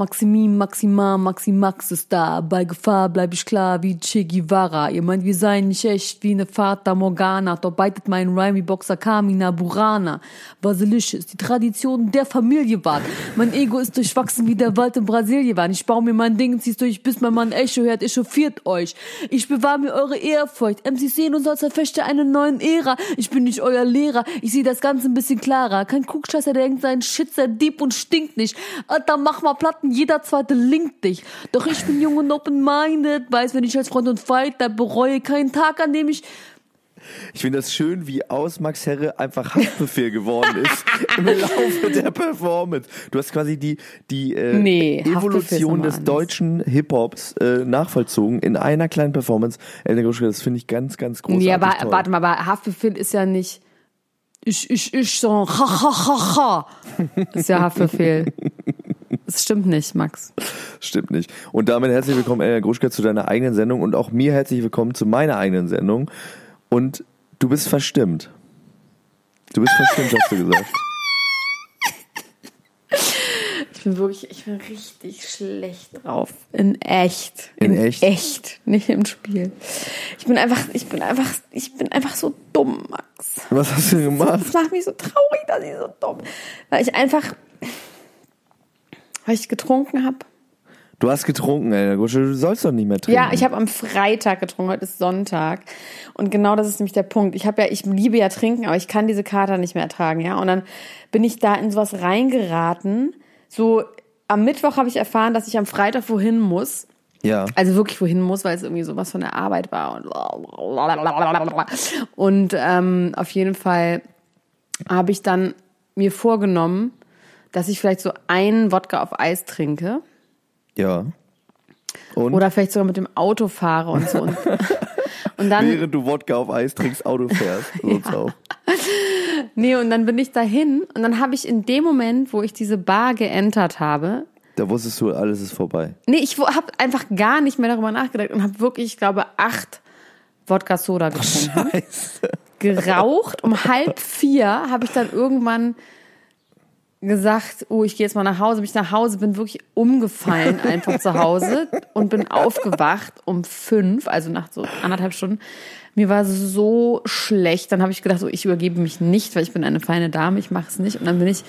Maximin, Maxima, Maximax ist da. Bei Gefahr bleib ich klar wie Che Guevara. Ihr meint, wir seien nicht echt wie ne Fata Morgana. Doch beitet mein Rhyme wie Boxer Kamina Burana. Basilicious, die Tradition der Familie wahrt. Mein Ego ist durchwachsen wie der Wald in Brasilien war. Ich baue mir mein Ding, zieh's durch, bis mein Mann Echo hört, echauffiert euch. Ich bewahre mir eure Ehrfurcht. MCs sehen uns als Verfechter einer neuen Ära. Ich bin nicht euer Lehrer. Ich sehe das Ganze ein bisschen klarer. Kein Kuckscheißer, der denkt, sein Shit sei deep und stinkt nicht. Alter, mach mal Platten jeder zweite linkt dich. Doch ich bin jung und open-minded, weiß, wenn ich als Freund und Fighter bereue keinen Tag, an dem ich ich finde das schön, wie aus Max Herre einfach Haftbefehl geworden ist im Laufe der Performance. Du hast quasi die, die äh, nee, Evolution des deutschen Hip-Hops äh, nachvollzogen in einer kleinen Performance. Elena Gruschka, das finde ich ganz, ganz großartig Ja, aber toll. warte mal, aber Haftbefehl ist ja nicht ich, ich, ich, so ha, ha, ha, ha. Ist ja Haftbefehl. Das stimmt nicht, Max. Stimmt nicht. Und damit herzlich willkommen, Elena Gruschka, zu deiner eigenen Sendung und auch mir herzlich willkommen zu meiner eigenen Sendung. Und du bist verstimmt. Du bist verstimmt, hast du gesagt. Ich bin wirklich, ich bin richtig schlecht drauf. In echt. In, In echt? Echt, nicht im Spiel. Ich bin einfach, ich bin einfach, ich bin einfach so dumm, Max. Was hast du denn gemacht? Das macht mich so traurig, dass ich so dumm. Weil ich einfach, weil ich getrunken habe. Du hast getrunken, ey. Du sollst doch nicht mehr trinken. Ja, ich habe am Freitag getrunken, heute ist Sonntag. Und genau das ist nämlich der Punkt. Ich habe ja, ich liebe ja trinken, aber ich kann diese Kater nicht mehr ertragen, ja. Und dann bin ich da in sowas reingeraten. So, am Mittwoch habe ich erfahren, dass ich am Freitag wohin muss. Ja. Also wirklich wohin muss, weil es irgendwie sowas von der Arbeit war. Und, und ähm, auf jeden Fall habe ich dann mir vorgenommen, dass ich vielleicht so einen Wodka auf Eis trinke. Ja. Und? Oder vielleicht sogar mit dem Auto fahre und so. Und, und dann, Während du Wodka auf Eis trinkst, Auto fährst. ja. auch. Nee, und dann bin ich dahin und dann habe ich in dem Moment, wo ich diese Bar geentert habe, da wusstest du, alles ist vorbei. Nee, ich habe einfach gar nicht mehr darüber nachgedacht und habe wirklich, ich glaube, acht Wodka Soda getrunken. Scheiße. Geraucht. Um halb vier habe ich dann irgendwann gesagt, oh, ich gehe jetzt mal nach Hause. Bin ich nach Hause, bin wirklich umgefallen einfach zu Hause und bin aufgewacht um fünf, also nach so anderthalb Stunden. Mir war so schlecht. Dann habe ich gedacht, so, ich übergebe mich nicht, weil ich bin eine feine Dame, ich mache es nicht. Und dann bin ich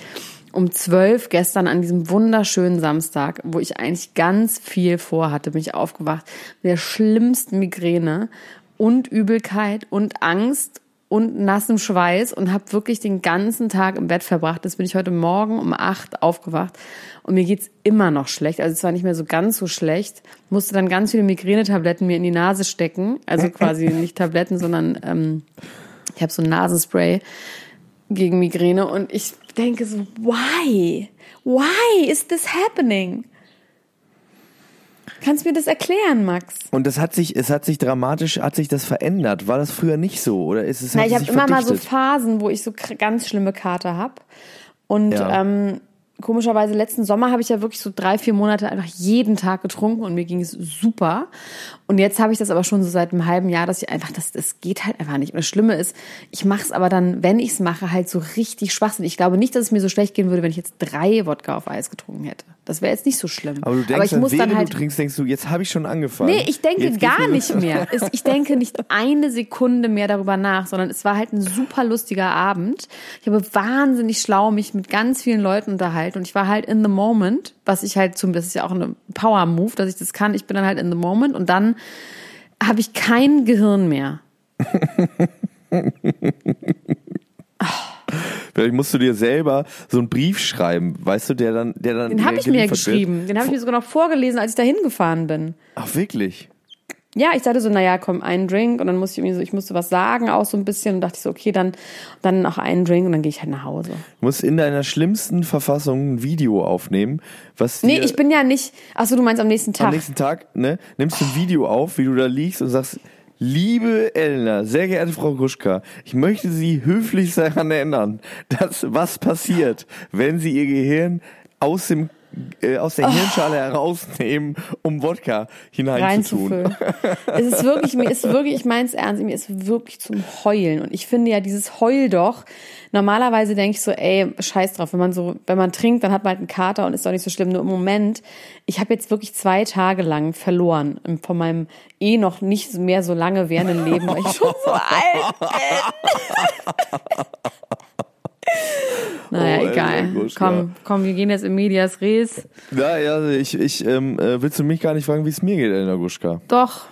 um zwölf gestern an diesem wunderschönen Samstag, wo ich eigentlich ganz viel vorhatte, bin ich aufgewacht mit der schlimmsten Migräne und Übelkeit und Angst und nassem Schweiß und habe wirklich den ganzen Tag im Bett verbracht. Das bin ich heute Morgen um acht aufgewacht und mir geht's immer noch schlecht. Also es war nicht mehr so ganz so schlecht. Musste dann ganz viele Migränetabletten mir in die Nase stecken. Also quasi nicht Tabletten, sondern ähm, ich habe so ein Nasenspray gegen Migräne und ich denke so, why? Why is this happening? Kannst du mir das erklären, Max? Und das hat sich, es hat sich dramatisch, hat sich das verändert. War das früher nicht so oder ist es? Na, ich habe immer mal so Phasen, wo ich so ganz schlimme Kater habe und ja. ähm, komischerweise letzten Sommer habe ich ja wirklich so drei, vier Monate einfach jeden Tag getrunken und mir ging es super. Und jetzt habe ich das aber schon so seit einem halben Jahr, dass ich einfach, das, das geht halt einfach nicht. Und das Schlimme ist, ich mache es aber dann, wenn ich es mache, halt so richtig schwachsinnig. Ich glaube nicht, dass es mir so schlecht gehen würde, wenn ich jetzt drei Wodka auf Eis getrunken hätte. Das wäre jetzt nicht so schlimm. Aber du denkst, Aber ich muss dann halt du trinkst, denkst du, jetzt habe ich schon angefangen. Nee, ich denke Jetzt gar nicht mehr. Ich denke nicht eine Sekunde mehr darüber nach, sondern es war halt ein super lustiger Abend. Ich habe wahnsinnig schlau mich mit ganz vielen Leuten unterhalten und ich war halt in the moment, was ich halt zum, das ist ja auch eine Power Move, dass ich das kann. Ich bin dann halt in the moment und dann habe ich kein Gehirn mehr. Vielleicht musst du dir selber so einen Brief schreiben, weißt du, der dann, der dann. Den habe ich mir geliefert wird. geschrieben. Den habe ich mir sogar noch vorgelesen, als ich da hingefahren bin. Ach, wirklich? Ja, ich sagte so, naja, komm, einen Drink und dann musste ich irgendwie so, ich musste was sagen, auch so ein bisschen und dachte ich so, okay, dann, dann noch einen Drink und dann gehe ich halt nach Hause. Du musst in deiner schlimmsten Verfassung ein Video aufnehmen, was Nee, ich bin ja nicht, ach so, du meinst am nächsten Tag. am nächsten Tag, ne, nimmst du ein Video auf, wie du da liegst und sagst, liebe Elena, sehr geehrte Frau Gruschka, ich möchte Sie höflich daran erinnern, dass was passiert, wenn Sie Ihr Gehirn aus dem äh, aus der Hirnschale herausnehmen, um Wodka hineinzutun. es ist wirklich, mir ist wirklich, ich meine es ernst, mir ist wirklich zum Heulen. Und ich finde ja dieses Heul doch, normalerweise denke ich so, ey, scheiß drauf, wenn man so, wenn man trinkt, dann hat man halt einen Kater und ist doch nicht so schlimm. Nur im Moment, ich habe jetzt wirklich zwei Tage lang verloren von meinem eh noch nicht mehr so lange währenden Leben, weil ich schon so alt bin. Naja, Oh, egal. Gruschka. Komm, komm, wir gehen jetzt in Medias Res. Ja, ja, ich, ich ähm, äh, willst du mich gar nicht fragen, wie es mir geht, Elena Gruschka? Doch.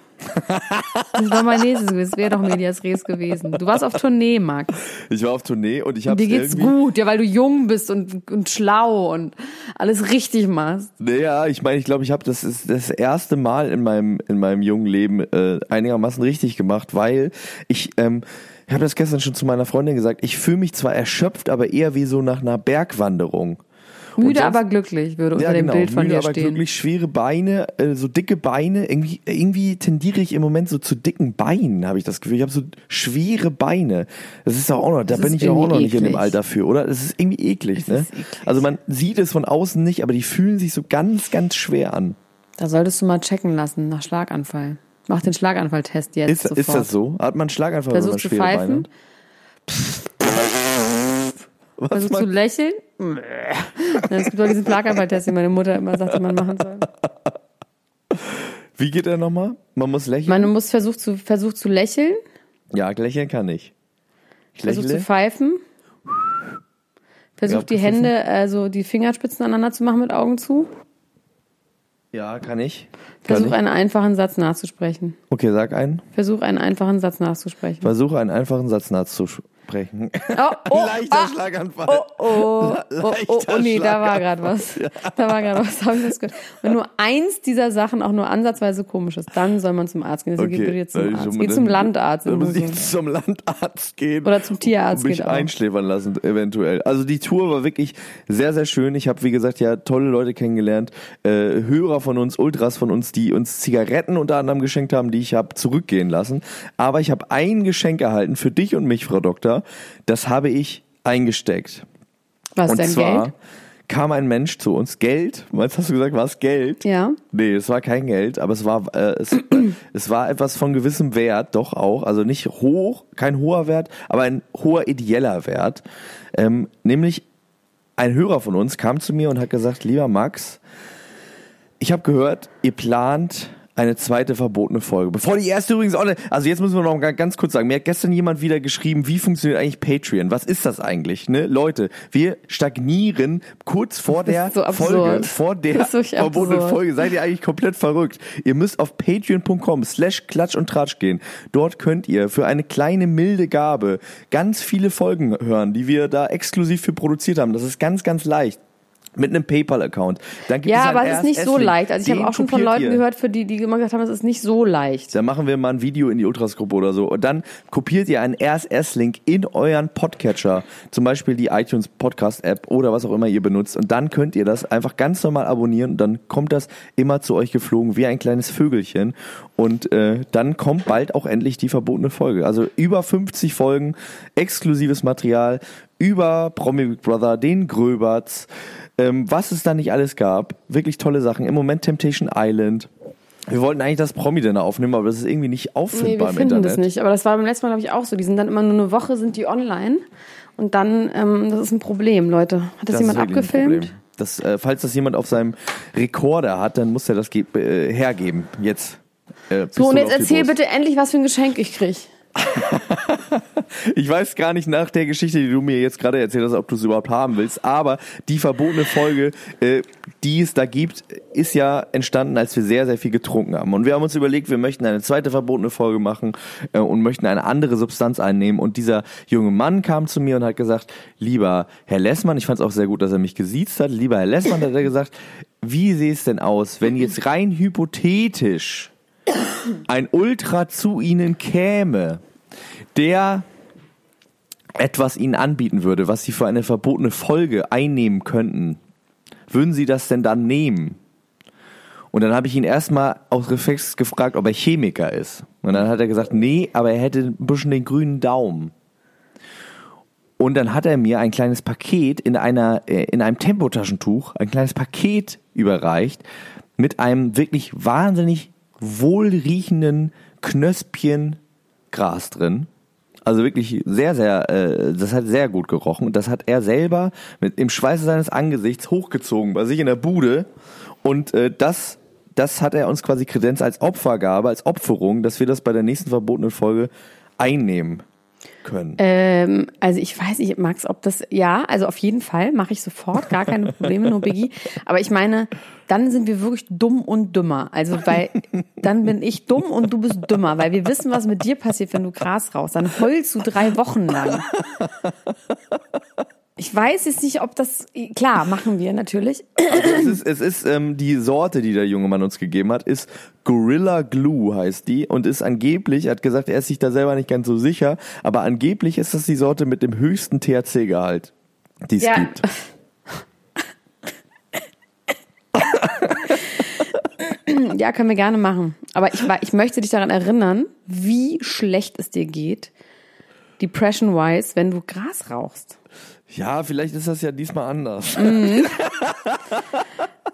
Das war mein nächstes gewesen. Wäre doch Medias Res gewesen. Du warst auf Tournee, Max. Ich war auf Tournee und ich habe Dir geht's gut, ja, weil du jung bist und, und schlau und alles richtig machst. Naja, ich meine, ich glaube, ich habe das ist das erste Mal in meinem in meinem jungen Leben äh, einigermaßen richtig gemacht, weil ich ähm, ich habe das gestern schon zu meiner Freundin gesagt. Ich fühle mich zwar erschöpft, aber eher wie so nach einer Bergwanderung. Müde, sonst- aber glücklich, würde unter ja, dem genau, Bild von müde, dir aber stehen. glücklich, schwere Beine, äh, so dicke Beine. Irgendwie, irgendwie tendiere ich im Moment so zu dicken Beinen, habe ich das Gefühl. Ich habe so schwere Beine. Das ist auch noch, da Das bin ich ja auch noch nicht in dem eklig. Alter für, oder? Das ist irgendwie eklig, ne? ist eklig. Also man sieht es von außen nicht, aber die fühlen sich so ganz, ganz schwer an. Da solltest du mal checken lassen nach Schlaganfall. Mach den Schlaganfalltest jetzt Ist, sofort. ist das so? Hat man einen Schlaganfall, wenn man Versuchst Beine pfeifen? Was Versuchst man, lächeln? Es gibt doch diesen Schlaganfalltest, den meine Mutter immer sagt, den man machen soll. wie geht der nochmal? Man muss lächeln? Man muss versucht zu, versucht zu lächeln, ja, lächeln kann ich. Ich versucht zu pfeifen, versucht die. Hände, also die Fingerspitzen aneinander zu machen mit Augen zu. Ja, kann ich. Kann Versuch ich. einen einfachen Satz nachzusprechen. Okay, sag einen. Versuch einen einfachen Satz nachzusprechen. Versuche einen einfachen Satz nachzusprechen. Oh, oh, Leichter ah, Schlaganfall. oh, oh, oh, oh, oh, nee, da war gerade was. Da war gerade was, habe ich das gehört. Wenn nur eins dieser Sachen auch nur ansatzweise komisch ist, dann soll man zum Arzt gehen. Deswegen okay. jetzt weil zum Arzt. Geh zum Landarzt. Dann muss ich zum Landarzt gehen. Oder zum Tierarzt Und mich geht einschläfern lassen, eventuell. Also die Tour war wirklich sehr, sehr schön. Ich habe, wie gesagt, ja tolle Leute kennengelernt. Äh, Hörer von uns, Ultras von uns, die uns Zigaretten unter anderem geschenkt haben, die ich habe zurückgehen lassen. Aber ich habe ein Geschenk erhalten für dich und mich, Frau Doktor. Das habe ich eingesteckt. Was und denn zwar Geld? kam ein Mensch zu uns. Geld? Was hast du gesagt? War es Geld? Ja. Nee, es war kein Geld, aber es war äh, es, es war etwas von gewissem Wert, doch auch. Also nicht hoch, kein hoher Wert, aber ein hoher ideeller Wert. Ähm, nämlich ein Hörer von uns kam zu mir und hat gesagt, lieber Max, ich habe gehört, ihr plant eine zweite verbotene Folge. Bevor die erste übrigens online, also jetzt müssen wir noch ga- ganz kurz sagen, mir hat gestern jemand wieder geschrieben, wie funktioniert eigentlich Patreon? Was ist das eigentlich? Ne? Leute, wir stagnieren kurz vor der so. Folge, vor der verbotenen absurd. Folge. Seid ihr eigentlich komplett verrückt? Ihr müsst auf patreon.com slash klatsch und tratsch gehen. Dort könnt ihr für eine kleine milde Gabe ganz viele Folgen hören, die wir da exklusiv für produziert haben. Das ist ganz, ganz leicht. Mit einem PayPal-Account. Dann gibt Ja, es aber es ist nicht so leicht. Also ich habe auch schon von Leuten ihr. gehört, für die, die immer gesagt haben, es ist nicht so leicht. Dann machen wir mal ein Video in die Ultras-Gruppe oder so. Und dann kopiert ihr einen RSS-Link in euren Podcatcher. Zum Beispiel die iTunes Podcast-App oder was auch immer ihr benutzt. Und dann könnt ihr das einfach ganz normal abonnieren. Und dann kommt das immer zu euch geflogen wie ein kleines Vögelchen. Und äh, dann kommt bald auch endlich die verbotene Folge. Also über 50 Folgen, exklusives Material über Promi Big Brother, den Gröberts, ähm, was es da nicht alles gab. Wirklich tolle Sachen. Im Moment Temptation Island. Wir wollten eigentlich das Promi-Dinner aufnehmen, aber das ist irgendwie nicht Nee, auffindbar wir im finden Internet. das nicht. Aber das war beim letzten Mal, glaube ich, auch so. Die sind dann immer nur eine Woche, sind die online. Und dann, ähm, das ist ein Problem, Leute. Hat das, Das jemand abgefilmt? Das, äh, falls das jemand auf seinem Rekorder hat, dann muss er das äh, hergeben. Jetzt. Äh, So, und jetzt erzähl bitte endlich, was für ein Geschenk ich krieg. Ich weiß gar nicht nach der Geschichte, die du mir jetzt gerade erzählt hast, ob du es überhaupt haben willst, aber die verbotene Folge, äh, die es da gibt, ist ja entstanden, als wir sehr, sehr viel getrunken haben. Und wir haben uns überlegt, wir möchten eine zweite verbotene Folge machen äh, und möchten eine andere Substanz einnehmen. Und dieser junge Mann kam zu mir und hat gesagt, lieber Herr Lessmann, ich fand es auch sehr gut, dass er mich gesiezt hat, lieber Herr Lessmann, hat er gesagt, wie sähe es denn aus, wenn jetzt rein hypothetisch ein Ultra zu Ihnen käme, der etwas Ihnen anbieten würde, was Sie für eine verbotene Folge einnehmen könnten, würden Sie das denn dann nehmen? Und dann habe ich ihn erstmal aus Reflex gefragt, ob er Chemiker ist. Und dann hat er gesagt, nee, aber er hätte ein bisschen den grünen Daumen. Und dann hat er mir ein kleines Paket in einer, äh, in einem Tempotaschentuch, ein kleines Paket überreicht mit einem wirklich wahnsinnig wohlriechenden Knöspchen Gras drin. Also wirklich sehr, sehr, äh, das hat sehr gut gerochen. Und das hat er selber mit im Schweiße seines Angesichts hochgezogen bei sich in der Bude. Und äh, das, das hat er uns quasi Kredenz als Opfergabe, als Opferung, dass wir das bei der nächsten verbotenen Folge einnehmen können. Ähm, also ich weiß nicht, Max, ob das, ja, also auf jeden Fall mache ich sofort, gar keine Probleme, nur Biggie. Aber ich meine, dann sind wir wirklich dumm und dümmer. Also weil dann bin ich dumm und du bist dümmer, weil wir wissen, was mit dir passiert, wenn du Gras rauchst. Dann heulst du drei Wochen lang. Ich weiß jetzt nicht, ob das, klar, machen wir natürlich. es ist, es ist ähm, die Sorte, die der junge Mann uns gegeben hat, ist Gorilla Glue heißt die und ist angeblich, er hat gesagt, er ist sich da selber nicht ganz so sicher, aber angeblich ist das die Sorte mit dem höchsten THC-Gehalt, die es Ja. gibt. Ja, können wir gerne machen. Aber ich, ich möchte dich daran erinnern, wie schlecht es dir geht, depression-wise, wenn du Gras rauchst. Ja, vielleicht ist das ja diesmal anders.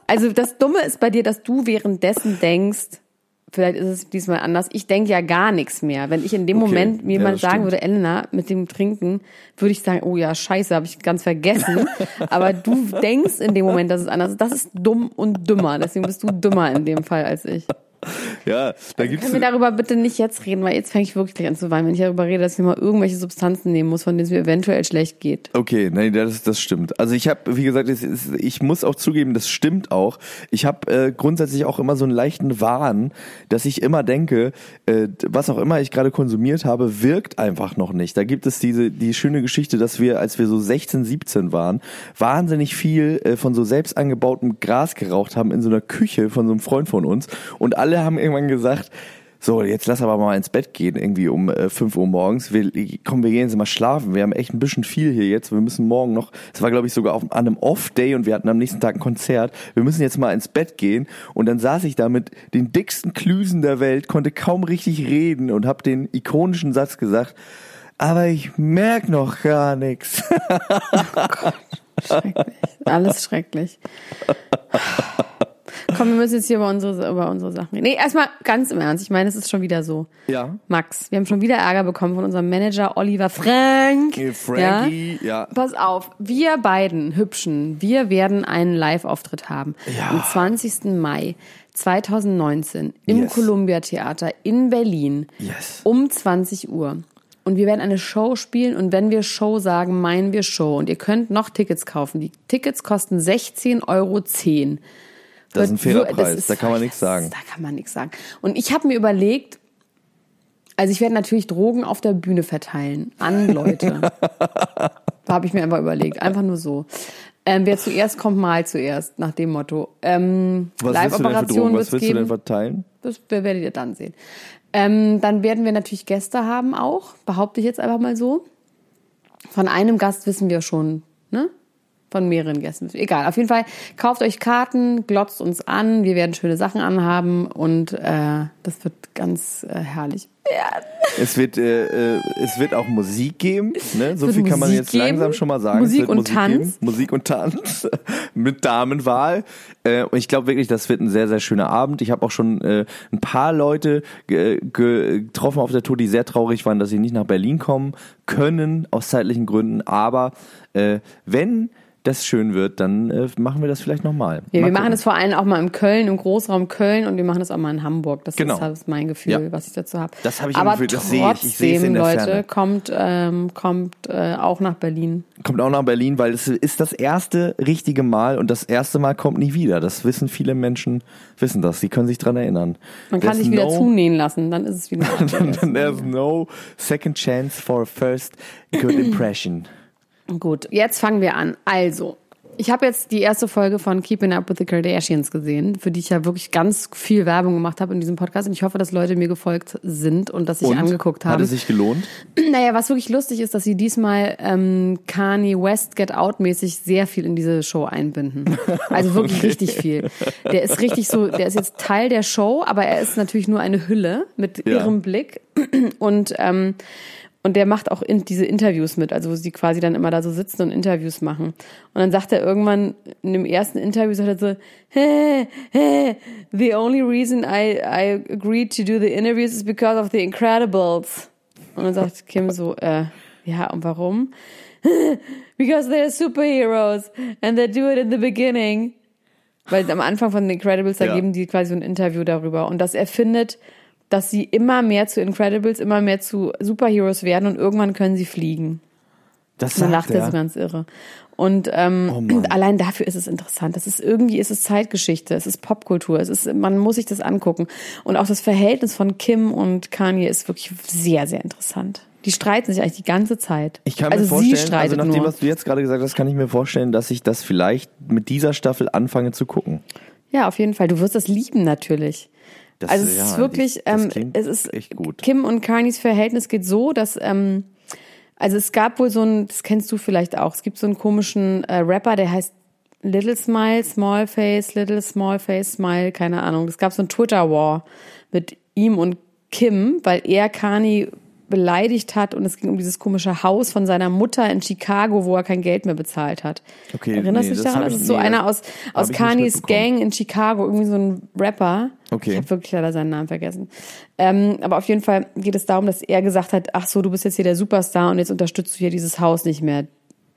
Also das Dumme ist bei dir, dass du währenddessen denkst, vielleicht ist es diesmal anders. Ich denke ja gar nichts mehr. Wenn ich in dem Okay, Moment mir ja, jemand das sagen stimmt. würde, Elena, mit dem Trinken, würde ich sagen, oh ja, scheiße, habe ich ganz vergessen. Aber du denkst in dem Moment, dass es anders ist. Das ist dumm und dümmer. Deswegen bist du dümmer in dem Fall als ich. Ja, da gibt's Können wir darüber bitte nicht jetzt reden, weil jetzt fange ich wirklich gleich an zu weinen, wenn ich darüber rede, dass ich mal irgendwelche Substanzen nehmen muss, von denen es mir eventuell schlecht geht. Okay, nein, das, das stimmt. Also ich habe, wie gesagt, es ist, ich muss auch zugeben, das stimmt auch. Ich habe äh, grundsätzlich auch immer so einen leichten Wahn, dass ich immer denke, äh, was auch immer ich gerade konsumiert habe, wirkt einfach noch nicht. Da gibt es diese die schöne Geschichte, dass wir, als wir so 16, 17 waren, wahnsinnig viel äh, von so selbst angebautem Gras geraucht haben in so einer Küche von so einem Freund von uns und alle haben irgendwann gesagt, so, jetzt lass aber mal ins Bett gehen, irgendwie um äh, 5 Uhr morgens. Wir, komm, wir gehen jetzt mal schlafen. Wir haben echt ein bisschen viel hier jetzt. Wir müssen morgen noch, es war glaube ich sogar auf, an einem Off-Day und wir hatten am nächsten Tag ein Konzert. Wir müssen jetzt mal ins Bett gehen. Und dann saß ich da mit den dicksten Klüsen der Welt, konnte kaum richtig reden und habe den ikonischen Satz gesagt, aber ich merk noch gar nichts. Schrecklich. Alles schrecklich. Komm, wir müssen jetzt hier über unsere, über unsere Sachen reden. Nee, erstmal ganz im Ernst. Ich meine, es ist schon wieder so. Ja. Max, wir haben schon wieder Ärger bekommen von unserem Manager Oliver Frank. Frankie, ja. Pass auf, wir beiden Hübschen, wir werden einen Live-Auftritt haben. Ja. Am 20. Mai 2019 im Yes. Columbia Theater in Berlin Yes. um 20 Uhr. Und wir werden eine Show spielen und wenn wir Show sagen, meinen wir Show. Und ihr könnt noch Tickets kaufen. Die Tickets kosten 16,10 Euro. Das ist ein fairer Preis, ist- da kann man nichts sagen. Da kann man nichts sagen. Und ich habe mir überlegt, also ich werde natürlich Drogen auf der Bühne verteilen an Leute. da habe ich mir einfach überlegt, einfach nur so. Ähm, wer zuerst kommt, mal zuerst, nach dem Motto. Ähm, Was willst du denn für Drogen? Was willst du denn geben. verteilen? Das werdet ihr dann sehen. Ähm, dann werden wir natürlich Gäste haben auch, behaupte ich jetzt einfach mal so. Von einem Gast wissen wir schon, ne? Von mehreren Gästen. Egal, auf jeden Fall kauft euch Karten, glotzt uns an, wir werden schöne Sachen anhaben und äh, das wird ganz äh, herrlich. Es wird, äh, äh, es wird auch Musik geben, ne? So viel kann man Musik jetzt geben, langsam schon mal sagen. Musik und Musik Tanz. Geben, Musik und Tanz mit Damenwahl. Äh, und ich glaube wirklich, das wird ein sehr, sehr schöner Abend. Ich habe auch schon äh, ein paar Leute ge ge getroffen auf der Tour, die sehr traurig waren, dass sie nicht nach Berlin kommen können, aus zeitlichen Gründen. Aber äh, wenn das schön wird, dann äh, machen wir das vielleicht nochmal. Ja, wir machen das vor allem auch mal im Köln, im Großraum Köln und wir machen das auch mal in Hamburg. Das Genau. ist halt mein Gefühl, Ja. was ich dazu habe. Das habe ich im Aber Gefühl, das sehe ich. Ich sehe es trotzdem, in der Leute, Ferne. kommt, ähm, kommt äh, auch nach Berlin. Kommt auch nach Berlin, weil es ist das erste richtige Mal und das erste Mal kommt nie wieder. Das wissen viele Menschen, wissen das. Sie können sich dran erinnern. Man kann There's sich wieder no- zunähen lassen, dann ist es wieder. Then there's no second chance for a first good impression. Gut, jetzt fangen wir an. Also, ich habe jetzt die erste Folge von Keeping Up with the Kardashians gesehen, für die ich ja wirklich ganz viel Werbung gemacht habe in diesem Podcast. Und ich hoffe, dass Leute mir gefolgt sind und dass sich Und? angeguckt Hat haben. es sich gelohnt? Naja, was wirklich lustig ist, dass sie diesmal ähm, Kanye West Get Out mäßig sehr viel in diese Show einbinden. Also wirklich richtig viel. Der ist richtig so, der ist jetzt Teil der Show, aber er ist natürlich nur eine Hülle mit Ja. irrem Blick und ähm, und der macht auch in diese Interviews mit, also wo sie quasi dann immer da so sitzen und Interviews machen. Und dann sagt er irgendwann in dem ersten Interview, sagt er so, hey, hey, the only reason I, I agreed to do the interviews is because of the Incredibles. Und dann sagt Kim so, äh, ja, und warum? Because they're superheroes and they do it in the beginning. Weil am Anfang von The Incredibles, da Ja. geben die quasi so ein Interview darüber. Und dass er findet, dass sie immer mehr zu Incredibles, immer mehr zu Superheroes werden und irgendwann können sie fliegen. Das Dann sagt lacht er er. so ganz irre. Und ähm, Oh allein dafür ist es interessant. Das ist irgendwie ist es Zeitgeschichte, es ist Popkultur, es ist man muss sich das angucken. Und auch das Verhältnis von Kim und Kanye ist wirklich sehr sehr interessant. Die streiten sich eigentlich die ganze Zeit. Ich kann also mir vorstellen, also nach dem, was du jetzt gerade gesagt hast, kann ich mir vorstellen, dass ich das vielleicht mit dieser Staffel anfange zu gucken. Ja, auf jeden Fall. Du wirst das lieben natürlich. Das, also es ja, ist wirklich, ähm, es ist echt gut. Kim und Kanyes Verhältnis geht so, dass ähm, also es gab wohl so ein, das kennst du vielleicht auch. Es gibt so einen komischen äh, Rapper, der heißt Little Smile, Small Face, Little Small Face, Smile, keine Ahnung. Es gab so ein Twitter War mit ihm und Kim, weil er Kanye beleidigt hat und es ging um dieses komische Haus von seiner Mutter in Chicago, wo er kein Geld mehr bezahlt hat. Okay, Erinnerst nee, du dich das daran? Das ist so nee, einer aus, aus Kanyes. Gang in Chicago, irgendwie so ein Rapper. Okay. Ich habe wirklich leider seinen Namen vergessen. Ähm, aber auf jeden Fall geht es darum, dass er gesagt hat, ach so, du bist jetzt hier der Superstar und jetzt unterstützt du hier dieses Haus nicht mehr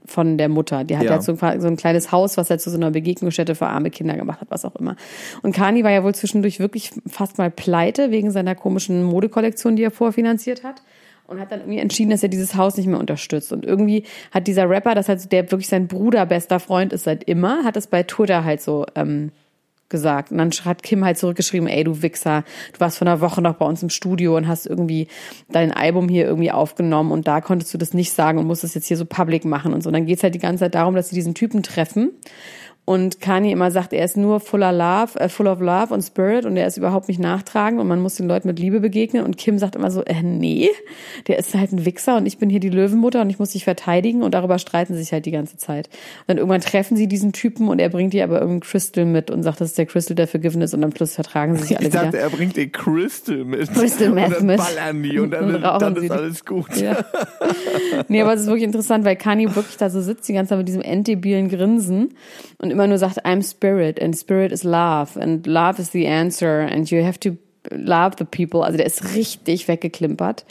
von der Mutter. Die hat Ja. ja so ein, so ein kleines Haus, was er zu so einer Begegnungsstätte für arme Kinder gemacht hat, was auch immer. Und Kani war ja wohl zwischendurch wirklich fast mal pleite wegen seiner komischen Modekollektion, die er vorfinanziert hat. Und hat dann irgendwie entschieden, dass er dieses Haus nicht mehr unterstützt. Und irgendwie hat dieser Rapper, das halt, der wirklich sein Bruder, bester Freund ist seit immer, hat es bei Twitter halt so ähm, gesagt. Und dann hat Kim halt zurückgeschrieben, ey, du Wichser, du warst vor einer Woche noch bei uns im Studio und hast irgendwie dein Album hier irgendwie aufgenommen und da konntest du das nicht sagen und musst es jetzt hier so public machen und so. Und dann geht's halt die ganze Zeit darum, dass sie diesen Typen treffen. Und Kanye immer sagt, er ist nur fuller love, äh, full of love und spirit und er ist überhaupt nicht nachtragend und man muss den Leuten mit Liebe begegnen. Und Kim sagt immer so, äh, nee, der ist halt ein Wichser und ich bin hier die Löwenmutter und ich muss dich verteidigen und darüber streiten sie sich halt die ganze Zeit. Und dann irgendwann treffen sie diesen Typen und er bringt ihr aber irgendein Crystal mit und sagt, das ist der Crystal der Forgiveness und am Schluss vertragen sie sich alle Ich dachte, wieder. er bringt den Crystal mit. Crystal Meth und dann mit. ballern die und dann, Und dann ist alles gut. Ja. Nee, aber es ist wirklich interessant, weil Kanye wirklich da so sitzt, die ganze Zeit mit diesem enddebilen Grinsen und immer nur sagt, I'm spirit and spirit is love and love is the answer and you have to love the people. Also der ist richtig weggeklimpert.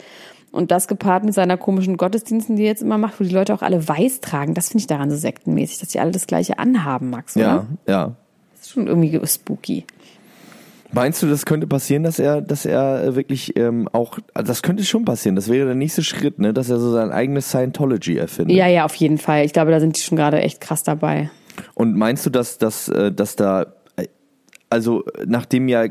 Und das gepaart mit seiner komischen Gottesdiensten, die er jetzt immer macht, wo die Leute auch alle weiß tragen. Das finde ich daran so sektenmäßig, dass die alle das gleiche anhaben, Max, oder? Ja, ja. Das ist schon irgendwie spooky. Meinst du, das könnte passieren, dass er, dass er wirklich ähm, auch, also das könnte schon passieren. Das wäre der nächste Schritt, ne, dass er so sein eigenes Scientology erfindet. Ja, ja, auf jeden Fall. Ich glaube, da sind die schon gerade echt krass dabei. Und meinst du, dass, dass, äh, dass da, äh, also nachdem ja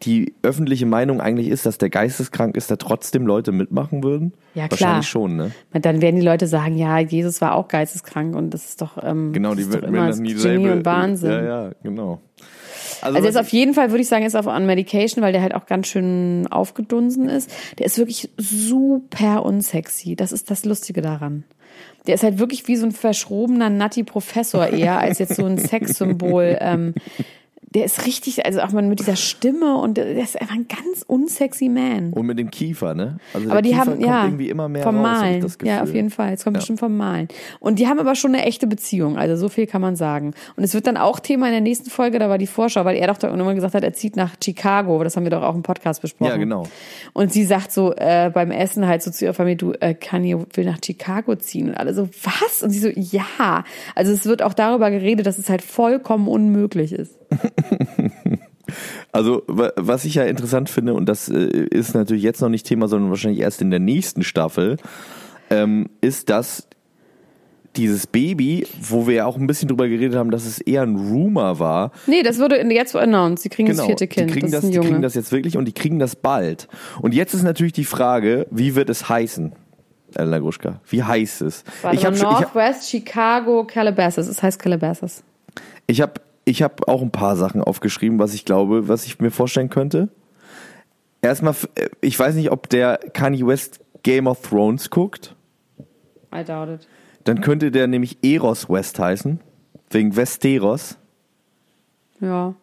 die öffentliche Meinung eigentlich ist, dass der geisteskrank ist, da trotzdem Leute mitmachen würden? Ja, klar. Wahrscheinlich schon, ne? Dann werden die Leute sagen, ja, Jesus war auch geisteskrank und das ist doch, ähm, Genau, die werden immer das nie Genie und Wahnsinn. Ja, ja, genau. Also was ist auf jeden Fall, würde ich sagen, ist auf on Medication, weil der halt auch ganz schön aufgedunsen ist. Der ist wirklich super unsexy. Das ist das Lustige daran. Der ist halt wirklich wie so ein verschrobener Nutty Professor eher als jetzt so ein Sexsymbol. Ähm, der ist richtig, also auch mit dieser Stimme und der ist einfach ein ganz unsexy Man. Und mit dem Kiefer, ne? Also aber die Kiefer haben ja irgendwie immer mehr vom raus, Malen. das ja, auf jeden Fall. Es kommt bestimmt vom Malen. Und die haben aber schon eine echte Beziehung. Also so viel kann man sagen. Und es wird dann auch Thema in der nächsten Folge. Da war die Vorschau, weil er doch da irgendwann gesagt hat, er zieht nach Chicago. Das haben wir doch auch im Podcast besprochen. Ja, genau. Und sie sagt so äh, beim Essen halt so zu ihrer Familie, du äh, Kanye will nach Chicago ziehen. Und alle so was? Und sie so ja. Also es wird auch darüber geredet, dass es halt vollkommen unmöglich ist. Also, wa- was ich ja interessant finde, und das äh, ist natürlich jetzt noch nicht Thema, sondern wahrscheinlich erst in der nächsten Staffel, ähm, ist, dass dieses Baby, wo wir ja auch ein bisschen drüber geredet haben, dass es eher ein Rumor war, Nee, das wurde jetzt announced. Sie kriegen das vierte Kind. Genau, die kriegen das das, die kriegen das jetzt wirklich und die kriegen das bald. Und jetzt ist natürlich die Frage, wie wird es heißen, Elena Gruschka? Wie heißt es? Warte ich habe ich hab, Northwest Chicago Calabasas. Es heißt Calabasas. ich hab, ich hab auch ein paar Sachen aufgeschrieben, was ich glaube, was ich mir vorstellen könnte. Erstmal, äh, ich weiß nicht, ob der Kanye West Game of Thrones guckt. I doubt it. Dann könnte der nämlich Eros West heißen. Wegen Westeros. Ja.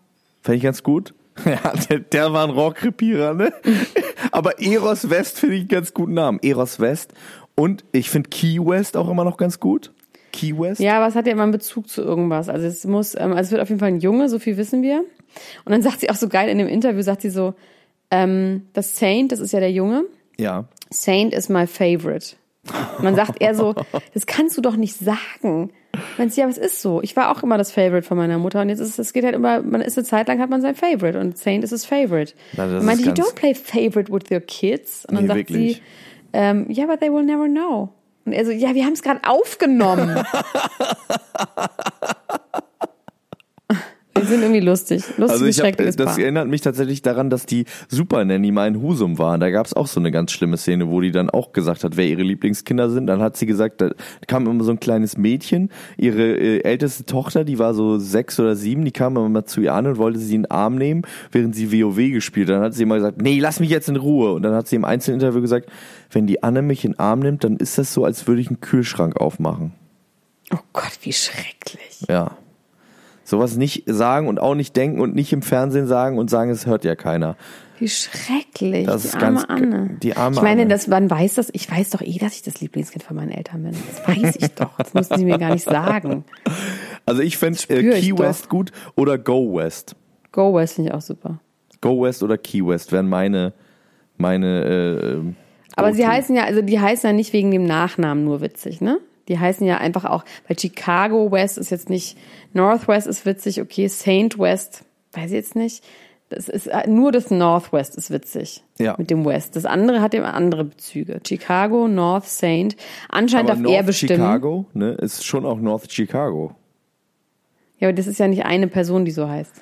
Fände ich ganz gut. Ja, der, der war ein Rohrkrepierer, ne? Aber Eros West finde ich einen ganz guten Namen. Eros West. Und ich finde Key West auch immer noch ganz gut. Key West. Ja, aber es hat ja immer einen Bezug zu irgendwas. Also es muss, ähm, also es wird auf jeden Fall ein Junge, so viel wissen wir. Und dann sagt sie auch so geil in dem Interview, sagt sie so, ähm, das Saint, das ist ja der Junge. Ja. Saint is my favorite. Dann sagt er so, das kannst du doch nicht sagen. Meinst du, ja, aber es ist so. Ich war auch immer das Favorite von meiner Mutter und jetzt ist es, geht halt immer, man ist eine Zeit lang hat man sein Favorite und Saint ist his Favorite. Na, das meinte, you don't play Favorite with your kids. Und dann Nee, sagt wirklich. sie, ähm, ja, but they will never know. Und er so, ja, wir haben es gerade aufgenommen. sind irgendwie lustig. Lustiges, Also ich hab, das Paar. erinnert mich tatsächlich daran, dass die Super Nanny mal in Husum waren. Da gab es auch so eine ganz schlimme Szene, wo die dann auch gesagt hat, wer ihre Lieblingskinder sind. Dann hat sie gesagt, da kam immer so ein kleines Mädchen, ihre äh, älteste Tochter, die war so sechs oder sieben, die kam immer mal zu ihr an und wollte sie in den Arm nehmen, während sie WoW gespielt hat. Dann hat sie immer gesagt, nee, lass mich jetzt in Ruhe. Und dann hat sie im Einzelinterview gesagt, wenn die Anne mich in den Arm nimmt, dann ist das so, als würde ich einen Kühlschrank aufmachen. Oh Gott, wie schrecklich. Ja. Sowas nicht sagen und auch nicht denken und nicht im Fernsehen sagen und sagen, es hört ja keiner. Wie schrecklich. Das die ist arme ganz- Anne. die arme ich meine, das, man weiß das, ich weiß doch eh, dass ich das Lieblingskind von meinen Eltern bin. Das weiß ich doch. Das müssen sie mir gar nicht sagen. Also ich fände äh, Key doch. West gut oder Go West. Go West finde ich auch super. Go West oder Key West wären meine, meine äh, Aber sie heißen ja, also die heißen ja nicht wegen dem Nachnamen nur witzig, ne? Die heißen ja einfach auch, weil Chicago West ist jetzt nicht, Northwest ist witzig, okay, Saint West, weiß ich jetzt nicht. Das ist äh, nur das Northwest ist witzig. Ja. Mit dem West. Das andere hat eben andere Bezüge. Chicago, North, Saint. Anscheinend Aber darf er North bestimmen. Chicago, ne, ist schon auch North Chicago. Ja, aber das ist ja nicht eine Person, die so heißt.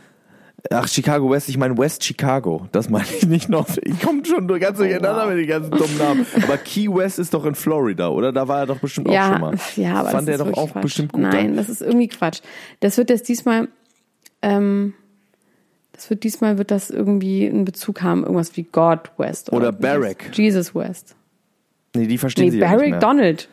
Ach, Chicago West, ich meine West Chicago. Das meine ich nicht North. Ich komme schon Oh, ganz durcheinander mit den ganzen dummen Namen. Aber Key West ist doch in Florida, oder? Da war er doch bestimmt auch ja, schon mal. ja, aber Fand das er ist doch wirklich auch Quatsch. bestimmt gut. Nein, das ist irgendwie Quatsch. Das wird jetzt diesmal, ähm, das wird diesmal wird das irgendwie einen Bezug haben, irgendwas wie God West Oder heißt- Barack. Jesus West. Nee, die verstehen Nee, sie ja nicht mehr. Donald.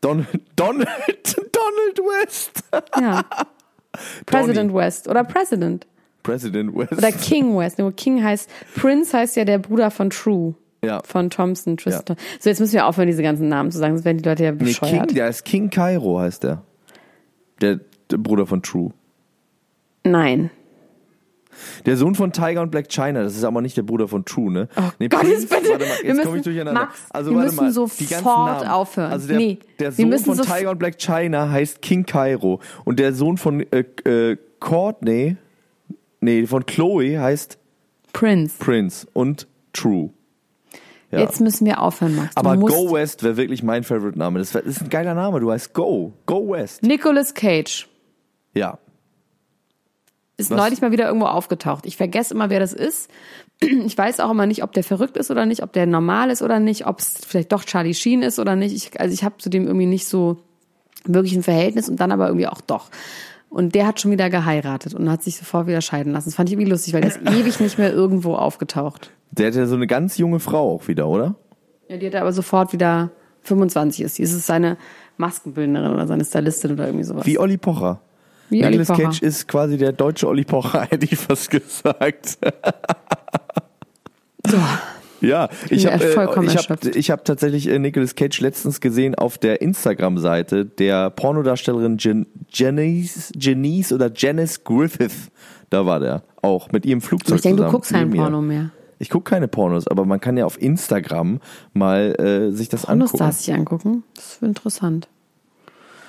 Donald, Donald, Donald West. Ja. President West oder President President West. oder King West. Nur King heißt Prince heißt ja der Bruder von True. Ja. Von Thompson, Tristan. So, jetzt müssen wir aufhören, diese ganzen Namen zu sagen, sonst werden die Leute ja Nee, bescheuert. King, der ist King Cairo, heißt der. Der, der Bruder von True. Nein. Der Sohn von Tiger und Black China, das ist aber nicht der Bruder von True, ne? Oh nee, Gott, jetzt bitte. Warte mal, Wir jetzt müssen- komme ich durcheinander. Max, also, wir müssen mal, sofort aufhören. Also der, Nee, der Sohn von Tiger und Black China heißt King Cairo und der Sohn von äh, äh, Courtney, nee, von Chloe heißt Prince. Prince und True. Ja. Jetzt müssen wir aufhören, Max. Du aber Go West wäre wirklich mein Favorite-Name. Das ist ein geiler Name, du heißt Go. Go West. Nicolas Cage Ja. ist Was? neulich mal wieder irgendwo aufgetaucht. Ich vergesse immer, wer das ist. Ich weiß auch immer nicht, ob der verrückt ist oder nicht, ob der normal ist oder nicht, ob es vielleicht doch Charlie Sheen ist oder nicht. Ich, also ich habe zu dem irgendwie nicht so wirklich ein Verhältnis und dann aber irgendwie auch doch. Und der hat schon wieder geheiratet und hat sich sofort wieder scheiden lassen. Das fand ich irgendwie lustig, weil der ist ewig nicht mehr irgendwo aufgetaucht. Der hat ja so eine ganz junge Frau auch wieder, oder? Ja, die hat aber sofort wieder 25 ist. Die ist seine Maskenbildnerin oder seine Stylistin oder irgendwie sowas. Wie Olli Pocher. Wie Olli Nicolas Pocher. Cage ist quasi der deutsche Olli Pocher, hätte ich fast gesagt. Ja, ich habe äh, ich hab, ich hab tatsächlich äh, Nicolas Cage letztens gesehen auf der Instagram-Seite der Pornodarstellerin Jen, Janice, Janice oder Janice Griffith. Da war der auch mit ihrem Flugzeug Ich denke, du guckst kein. Porno mehr. Ich gucke keine Pornos, aber man kann ja auf Instagram mal äh, sich das angucken. Pornostars sich angucken. Das ist interessant.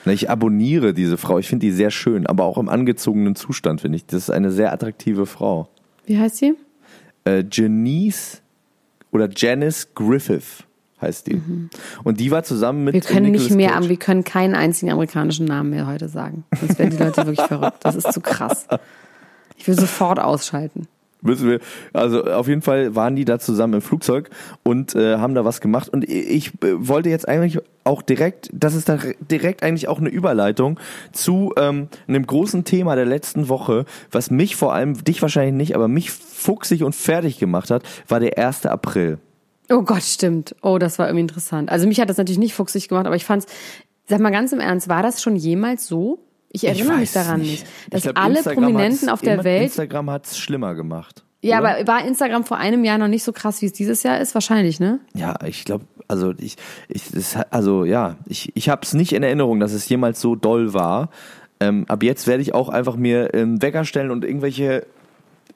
Na, Ich abonniere diese Frau. Ich finde die sehr schön, aber auch im angezogenen Zustand finde ich. Das ist eine sehr attraktive Frau. Wie heißt sie? Äh, Janice oder Janice Griffith heißt die. Und die war zusammen mit Mhm. Wir können Nicolas nicht mehr, Cage. wir können keinen einzigen amerikanischen Namen mehr heute sagen. Sonst werden die Leute wirklich verrückt. Das ist zu krass. Ich will sofort ausschalten. Müssen wir, also auf jeden Fall waren die da zusammen im Flugzeug und äh, haben da was gemacht. Und ich äh, wollte jetzt eigentlich auch direkt, das ist da direkt eigentlich auch eine Überleitung zu ähm, einem großen Thema der letzten Woche, was mich vor allem, dich wahrscheinlich nicht, aber mich fuchsig und fertig gemacht hat, war der 1. April. Oh Gott, stimmt. Oh, das war irgendwie interessant. Also mich hat das natürlich nicht fuchsig gemacht, aber ich fand's, sag mal ganz im Ernst, war das schon jemals so? Ich erinnere mich weiß daran nicht, Ich dass glaub, alle Instagram Prominenten auf der Welt Instagram hat es schlimmer gemacht. Ja, oder? aber war Instagram vor einem Jahr noch nicht so krass, wie es dieses Jahr ist? Wahrscheinlich, ne? Ja, ich glaube, also ich, ich, das, also ja, ich, ich habe es nicht in Erinnerung, dass es jemals so doll war. Ähm, ab jetzt werde ich auch einfach mir ähm, Wecker stellen und irgendwelche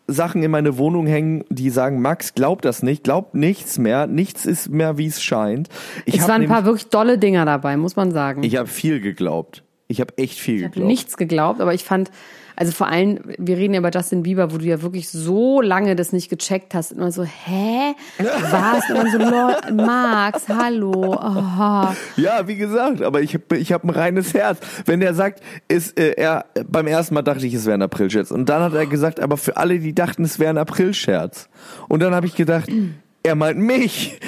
Sachen in meine Wohnung hängen, die sagen, Max, glaub das nicht, glaub nichts mehr, nichts ist mehr, wie es scheint. Ich es waren ein paar wirklich dolle Dinger dabei, muss man sagen. Ich habe viel geglaubt. Ich habe echt viel Ich habe geglaubt. nichts geglaubt, aber ich fand, also vor allem, wir reden ja über Justin Bieber, wo du ja wirklich so lange das nicht gecheckt hast. Immer so, hä? Was? Und dann so, lol, Max, hallo. Oh. Ja, wie gesagt, aber ich habe ich hab ein reines Herz. Wenn der sagt, ist äh, er beim ersten Mal dachte ich, es wäre ein Aprilscherz und dann hat er gesagt, aber für alle, die dachten, es wäre ein Aprilscherz. Und dann habe ich gedacht, er meint mich.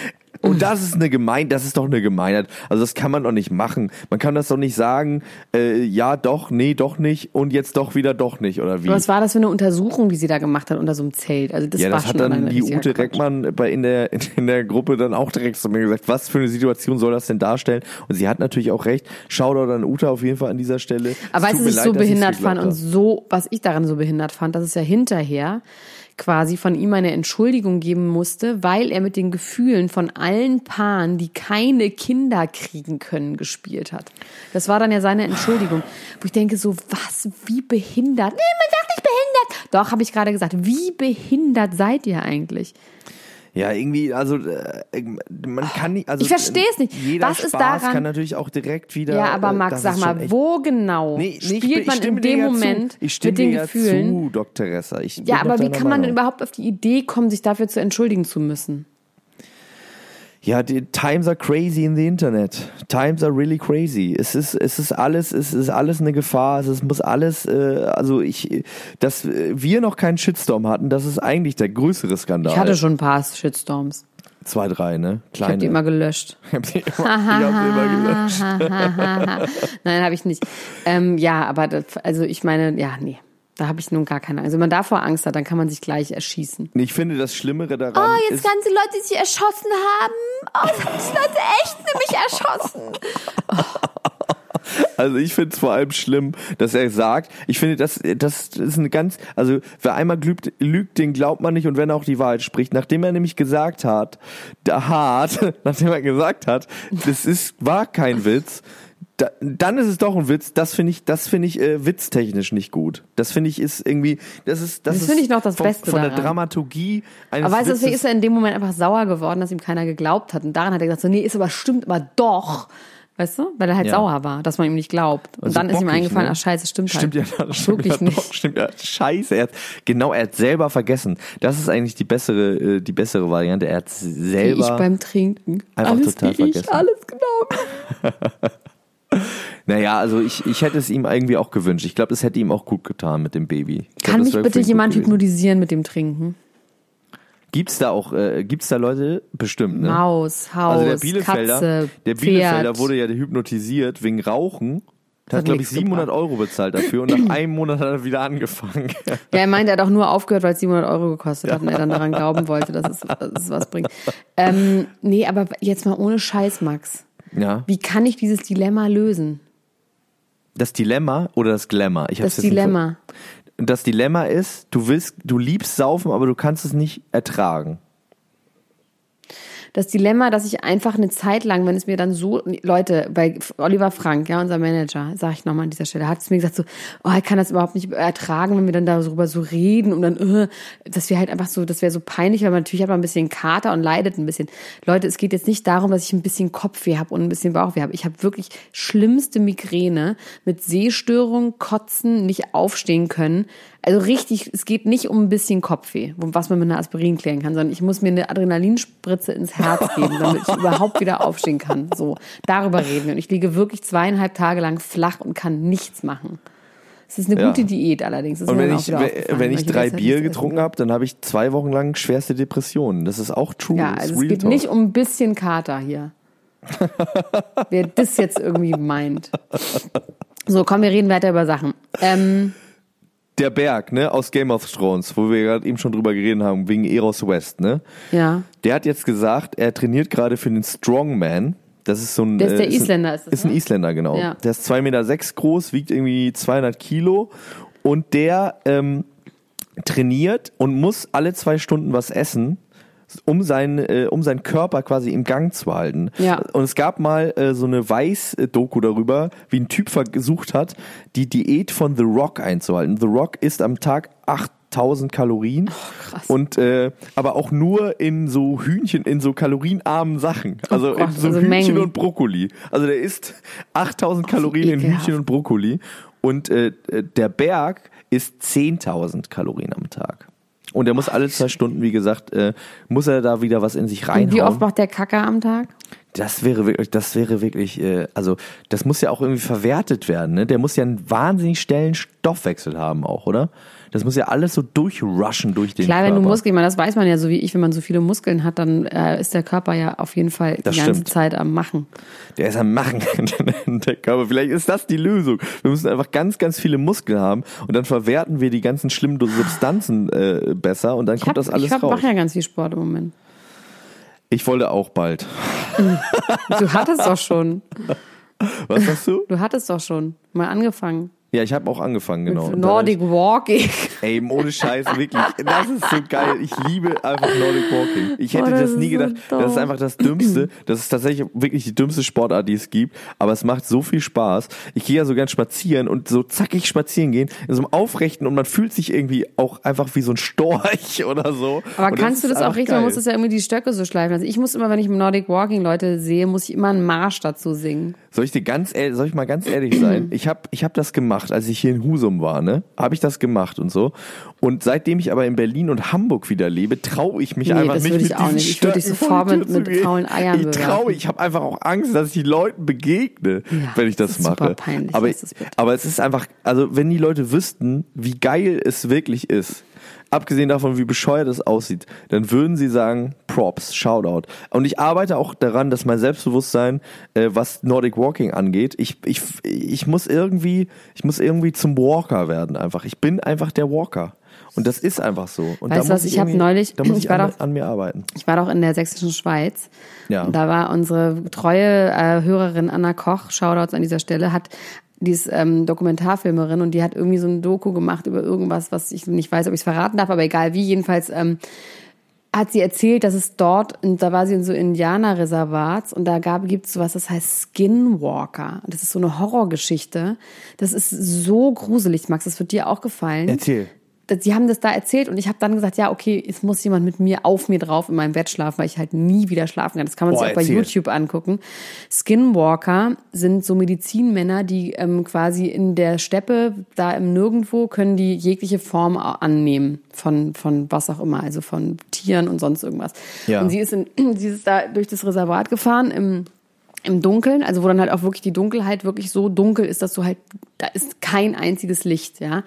Und das ist eine Gemein, das ist doch eine Gemeinheit. Also das kann man doch nicht machen. Man kann das doch nicht sagen, äh, ja, doch, nee, doch nicht und jetzt doch wieder doch nicht oder wie? Was war das für eine Untersuchung, die sie da gemacht hat unter so einem Zelt? Also das ja, war das hat dann die Ute. Reckmann bei in der in der Gruppe dann auch direkt zu mir gesagt, was für eine Situation soll das denn darstellen? Und sie hat natürlich auch recht. Shoutout an Ute auf jeden Fall an dieser Stelle. Aber Es weißt du, tut was mir ich so behindert fand und so, was ich daran so behindert fand, dass es ja hinterher quasi von ihm eine Entschuldigung geben musste, weil er mit den Gefühlen von allen Paaren, die keine Kinder kriegen können, gespielt hat. Das war dann ja seine Entschuldigung. Wo ich denke so, was, wie behindert? Nee, man sagt nicht behindert. Doch, habe ich gerade gesagt. Wie behindert seid ihr eigentlich? Ja, irgendwie, also äh, man kann nicht. Also Ich verstehe es nicht. Jeder Was ist Spaß daran- kann natürlich auch direkt wieder. Ja, aber äh, Max, sag mal, echt- wo genau Nee, ich spielt ich man stimme in dem Moment zu. ich stimme mit den dir Gefühlen? Zu, Dr. Ressa. Ich Ja, aber wie kann man denn Meinung. überhaupt auf die Idee kommen, sich dafür zu entschuldigen zu müssen? Ja, die Times are crazy in the Internet. Times are really crazy. Es ist, es ist alles, es ist alles eine Gefahr. Es ist, muss alles, äh, also ich, dass wir noch keinen Shitstorm hatten, das ist eigentlich der größere Skandal. Ich hatte schon ein paar Shitstorms. zwei, drei, ne? Ich Kleine. habe die immer gelöscht. ich hab immer, ich hab sie immer gelöscht. Nein, habe ich nicht. Ähm, ja, aber das, also ich meine, ja, nee. Da habe ich nun gar keine Angst. Also wenn man davor Angst hat, dann kann man sich gleich erschießen. Ich finde das Schlimmere daran Oh, jetzt ist, ganze Leute, die sich erschossen haben. Oh, das haben die Leute echt nämlich erschossen. Also ich finde es vor allem schlimm, dass er sagt, ich finde, das, das ist eine ganz, also wer einmal lügt, lügt, den glaubt man nicht und wenn er auch die Wahrheit spricht, nachdem er nämlich gesagt hat, da hart, nachdem er gesagt hat, das ist, war kein Witz, da, dann ist es doch ein Witz, das finde ich, das finde ich äh, witztechnisch nicht gut. Das finde ich ist irgendwie, das ist, das, Das finde ich noch das von, Beste von der daran. Dramaturgie eines Aber weißt du, deswegen ist er in dem Moment einfach sauer geworden, dass ihm keiner geglaubt hat. Und daran hat er gesagt, so, nee, ist aber stimmt, aber doch. Weißt du? Weil er halt Ja. sauer war, dass man ihm nicht glaubt. Und Also dann ist ihm eingefallen, ne? ach scheiße, stimmt, Stimmt halt. ja, stimmt Wirklich ja nicht. Stimmt ja. Scheiße, er hat, genau, er hat selber vergessen. Das ist eigentlich die bessere, äh, die bessere Variante. Er hat Wie ich selber. beim Trinken. Einfach alles total wie ich, vergessen. alles genau. naja, also ich, ich hätte es ihm irgendwie auch gewünscht. Ich glaube, es hätte ihm auch gut getan mit dem Baby. Ich glaub, Kann das mich bitte jemand hypnotisieren mit dem Trinken? Gibt's da auch, äh, gibt's da Leute? Bestimmt, ne? Maus, Haus, also der Bielefelder, Katze, der Bielefelder Pferd. wurde ja hypnotisiert wegen Rauchen. Der hat, hat glaube ich, nichts 700 gebracht. Euro bezahlt dafür und nach einem Monat hat er wieder angefangen. Ja, er meinte, er hat auch nur aufgehört, weil es 700 Euro gekostet hat und er dann daran glauben wollte, dass es, dass es was bringt. Ähm, nee, aber jetzt mal ohne Scheiß, Max. ja. Wie kann ich dieses Dilemma lösen? Das Dilemma oder das Glamour? Ich Das Dilemma. Das Dilemma ist, du willst, du liebst saufen, aber du kannst es nicht ertragen. Das Dilemma, dass ich einfach eine Zeit lang, wenn es mir dann so, Leute, bei Oliver Frank, ja, unser Manager, sage ich nochmal an dieser Stelle, hat es mir gesagt so, oh, ich kann das überhaupt nicht ertragen, wenn wir dann darüber so reden und dann, äh, das wäre halt einfach so, das wäre so peinlich, weil man natürlich hat man ein bisschen Kater und leidet ein bisschen. Leute, es geht jetzt nicht darum, dass ich ein bisschen Kopfweh habe und ein bisschen Bauchweh habe. Ich habe wirklich schlimmste Migräne mit Sehstörung, Kotzen, nicht aufstehen können. Also richtig, es geht nicht um ein bisschen Kopfweh, was man mit einer Aspirin klären kann, sondern ich muss mir eine Adrenalinspritze ins Herz geben, damit ich überhaupt wieder aufstehen kann. So, darüber reden wir. Und ich liege wirklich zweieinhalb Tage lang flach und kann nichts machen. Es ist eine Ja. gute Diät allerdings. Das Und wenn ich, wenn ich drei Bier getrunken habe, dann habe ich zwei Wochen lang schwerste Depressionen. Das ist auch true. Ja, also es geht talk. nicht um ein bisschen Kater hier. Wer das jetzt irgendwie meint. So, komm, wir reden weiter über Sachen. Ähm, Der Berg, ne, aus Game of Thrones, wo wir gerade eben schon drüber geredet haben, wegen Eros West, ne? ja. Der hat jetzt gesagt, er trainiert gerade für den Strongman. Das ist so ein. Der ist der äh, ein- Isländer, ist das, Ist ein ne? Isländer, genau. Ja. Der ist 2,6 Meter sechs groß, wiegt irgendwie 200 Kilo. Und der ähm, trainiert und muss alle zwei Stunden was essen, um seinen, äh, um seinen Körper quasi im Gang zu halten. Ja. Und es gab mal äh, so eine Weiß-Doku darüber, wie ein Typ versucht hat, die Diät von The Rock einzuhalten. The Rock isst am Tag 8000 Kalorien. krass. Und äh, aber auch nur in so Hühnchen, in so kalorienarmen Sachen. Also Oh Gott, in so also Hühnchen Mengen. und Brokkoli. Also der isst 8000 Kalorien in. Hühnchen und Brokkoli. Und äh, äh, der Berg isst 10.000 Kalorien am Tag. Und er muss alle zwei Stunden, wie gesagt, äh, muss er da wieder was in sich reinhauen. Und wie oft macht der Kacker am Tag? Das wäre wirklich, das wäre wirklich, äh, also das muss ja auch irgendwie verwertet werden. Ne? Der muss ja einen wahnsinnig schnellen Stoffwechsel haben auch, oder? Das muss ja alles so durchrushen durch den Klar, Körper. wenn du Muskeln, ich meine, das weiß man ja so wie ich, wenn man so viele Muskeln hat, dann äh, ist der Körper ja auf jeden Fall Das die ganze stimmt. Zeit am Machen. Der ist am Machen, der Körper. Vielleicht ist das die Lösung. Wir müssen einfach ganz, ganz viele Muskeln haben und dann verwerten wir die ganzen schlimmen Substanzen äh, besser und dann Ich, kommt hab, das alles ich hab, raus. mache ja ganz viel Sport im Moment. Ich wollte auch bald. Du hattest doch schon. Was sagst du? Du hattest doch schon mal angefangen. Ja, ich habe auch angefangen, genau. Mit Nordic Walking. Ey, ohne Scheiß, wirklich. Das ist so geil. Ich liebe einfach Nordic Walking. Ich hätte Oh, das das, nie so gedacht. das ist einfach das Dümmste. Das ist tatsächlich wirklich die dümmste Sportart, die es gibt. Aber es macht so viel Spaß. Ich gehe ja so gern spazieren und so zackig spazieren gehen, in so einem Aufrechten und man fühlt sich irgendwie auch einfach wie so ein Storch oder so. Aber und kannst du ist das auch richtig? Man muss das ja irgendwie die Stöcke so schleifen lassen. Ich muss immer, wenn ich Nordic Walking Leute sehe, muss ich immer einen Marsch dazu singen. Soll ich dir ganz ehrlich, soll ich mal ganz ehrlich sein? Ich habe ich hab das gemacht, als ich hier in Husum war, ne? Habe ich das gemacht und so. Und seitdem ich aber in Berlin und Hamburg wieder lebe, traue ich mich Nee, einfach nicht mit ich auch diesen nicht. Ich würde dich sofort mit- mit faulen Eiern Ich traue, ich habe einfach auch Angst, dass ich die Leuten begegne, Ja, wenn ich das, das ist super mache. peinlich, aber, aber es ist einfach, also wenn die Leute wüssten, wie geil es wirklich ist, abgesehen davon, wie bescheuert es aussieht, dann würden sie sagen, Props, Shoutout. Und ich arbeite auch daran, dass mein Selbstbewusstsein, äh, was Nordic Walking angeht, ich, ich, ich muss irgendwie, ich muss irgendwie zum Walker werden einfach. Ich bin einfach der Walker. Und das ist einfach so. Und Weißt du da was, muss ich hab irgendwie- neulich- da muss ich ich war an, doch- an mir arbeiten. Ich war doch in der sächsischen Schweiz. Ja. Und da war unsere treue äh, Hörerin Anna Koch, Shoutouts an dieser Stelle, hat die ist ähm, Dokumentarfilmerin und die hat irgendwie so ein Doku gemacht über irgendwas, was ich nicht weiß, ob ich es verraten darf, aber egal wie. Jedenfalls ähm, hat sie erzählt, dass es dort, und da war sie in so Indianerreservats und da gab gibt's sowas, das heißt Skinwalker. Das ist so eine Horrorgeschichte. Das ist so gruselig, Max. Das wird dir auch gefallen Erzähl. Sie haben das da erzählt und ich habe dann gesagt, ja, okay, es muss jemand mit mir auf mir drauf in meinem Bett schlafen, weil ich halt nie wieder schlafen kann. Das kann man Boah, sich auch bei erzähl. YouTube angucken. Skinwalker sind so Medizinmänner, die ähm, quasi in der Steppe, da im Nirgendwo, können die jegliche Form annehmen von, von was auch immer, also von Tieren und sonst irgendwas. Ja. Und sie ist, in, sie ist da durch das Reservat gefahren im im Dunkeln, also wo dann halt auch wirklich die Dunkelheit wirklich so dunkel ist, dass du halt, da ist kein einziges Licht, ja.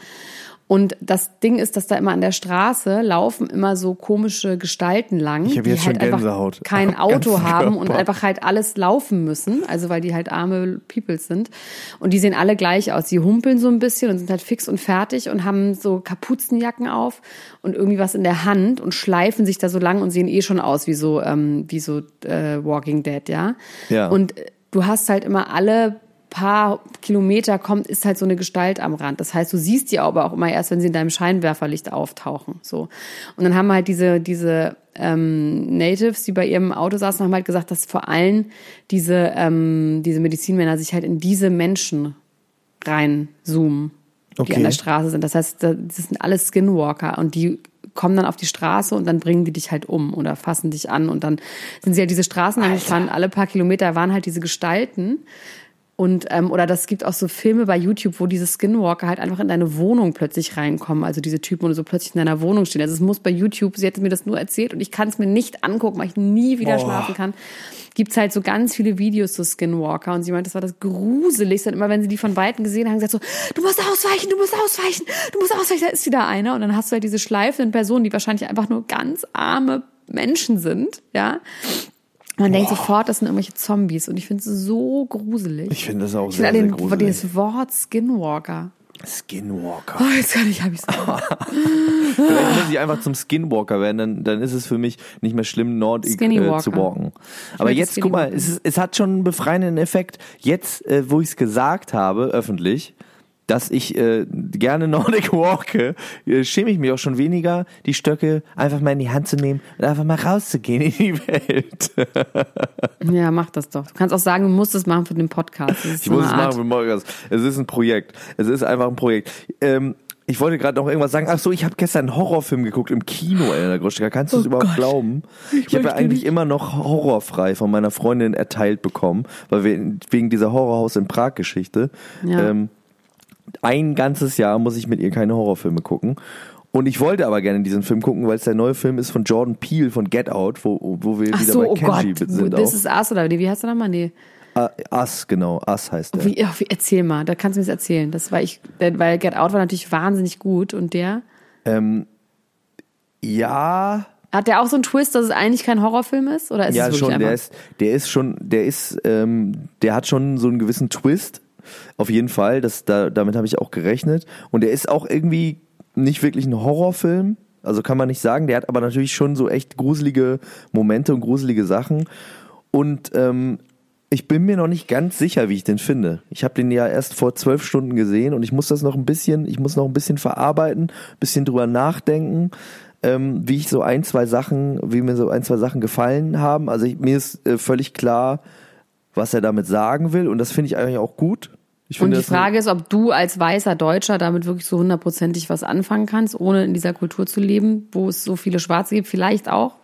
Und das Ding ist, dass da immer an der Straße laufen immer so komische Gestalten lang, Ich hab die jetzt halt schon einfach Gänsehaut. kein Auto haben und einfach halt alles laufen müssen, also weil die halt arme Peoples sind. Und die sehen alle gleich aus. Die humpeln so ein bisschen und sind halt fix und fertig und haben so Kapuzenjacken auf und irgendwie was in der Hand und schleifen sich da so lang und sehen eh schon aus wie so, ähm, wie so äh, Walking Dead, ja. Ja. Und du hast halt immer alle paar Kilometer kommt, ist halt so eine Gestalt am Rand. Das heißt, du siehst die aber auch immer erst, wenn sie in deinem Scheinwerferlicht auftauchen. So. Und dann haben halt diese, diese ähm, Natives, die bei ihrem Auto saßen, haben halt gesagt, dass vor allem diese, ähm, diese Medizinmänner sich halt in diese Menschen reinzoomen, die Okay. an der Straße sind. Das heißt, das sind alles Skinwalker und die kommen dann auf die Straße und dann bringen die dich halt um oder fassen dich an und dann sind sie halt diese Straßen lang gefahren. Alle paar Kilometer waren halt diese Gestalten. Und, ähm, oder das gibt auch so Filme bei YouTube, wo diese Skinwalker halt einfach in deine Wohnung plötzlich reinkommen. Also diese Typen und so plötzlich in deiner Wohnung stehen. Also es muss bei YouTube, sie hat mir das nur erzählt und ich kann es mir nicht angucken, weil ich nie wieder schlafen kann. Gibt's halt so ganz viele Videos zu Skinwalker und sie meint, das war das Gruseligste. Und immer wenn sie die von Weitem gesehen haben, gesagt so, du musst ausweichen, du musst ausweichen, du musst ausweichen, da ist wieder einer. Und dann hast du halt diese schleifenden Personen, die wahrscheinlich einfach nur ganz arme Menschen sind, ja. Man denkt sofort, das sind irgendwelche Zombies und ich finde es so gruselig. Ich finde das auch Ich sehr, sehr den, gruselig. das Wort Skinwalker. Skinwalker. Oh, jetzt kann ich, hab ich's. Vielleicht muss ich einfach zum Skinwalker werden, dann, dann ist es für mich nicht mehr schlimm, Nordic Skinny äh, zu walken. Aber jetzt, guck mal, es, es hat schon einen befreienden Effekt. Jetzt, äh, wo ich es gesagt habe, öffentlich, dass ich äh, gerne Nordic walke, äh, schäme ich mich auch schon weniger, die Stöcke einfach mal in die Hand zu nehmen und einfach mal rauszugehen in die Welt. Ja, mach das doch. Du kannst auch sagen, du musst es machen für den Podcast. Ich muss es Art- machen für Morgas. Es ist ein Projekt. Es ist einfach ein Projekt. Ähm, ich wollte gerade noch irgendwas sagen. Ach so, ich habe gestern einen Horrorfilm geguckt im Kino, Elena Groschka. Kannst du es überhaupt glauben? Ich, habe ja eigentlich nicht. immer noch horrorfrei von meiner Freundin erteilt bekommen, weil wir wegen dieser Horrorhaus in Prag Geschichte. Ja. Ähm, ein ganzes Jahr muss ich mit ihr keine Horrorfilme gucken. Und ich wollte aber gerne diesen Film gucken, weil es der neue Film ist von Jordan Peele von Get Out, wo, wo wir Ach wieder so, bei oh Kenji Gott. sind. Das auch. ist Us oder wie heißt der nochmal? Nee. Ah, Us, genau. Us heißt der. Wie, wie, erzähl mal, da kannst du mir das erzählen. Das war ich, weil Get Out war natürlich wahnsinnig gut und der. Ja, Hat der auch so einen Twist, dass es eigentlich kein Horrorfilm ist? Oder ist ja, es schon, der ist, der ist schon, der ist, ähm, der hat schon so einen gewissen Twist. Auf jeden Fall, das, da, damit habe ich auch gerechnet. Und der ist auch irgendwie nicht wirklich ein Horrorfilm. Also kann man nicht sagen. Der hat aber natürlich schon so echt gruselige Momente und gruselige Sachen. Und ähm, ich bin mir noch nicht ganz sicher, wie ich den finde. Ich habe den ja erst vor zwölf Stunden gesehen und ich muss das noch ein bisschen, ich muss noch ein bisschen verarbeiten, ein bisschen drüber nachdenken, ähm, wie ich so ein, zwei Sachen, wie mir so ein, zwei Sachen gefallen haben. Also ich, mir ist äh, völlig klar, was er damit sagen will und das finde ich eigentlich auch gut. Ich Und die Frage ist, ob du als weißer Deutscher damit wirklich so hundertprozentig was anfangen kannst, ohne in dieser Kultur zu leben, wo es so viele Schwarze gibt, vielleicht auch.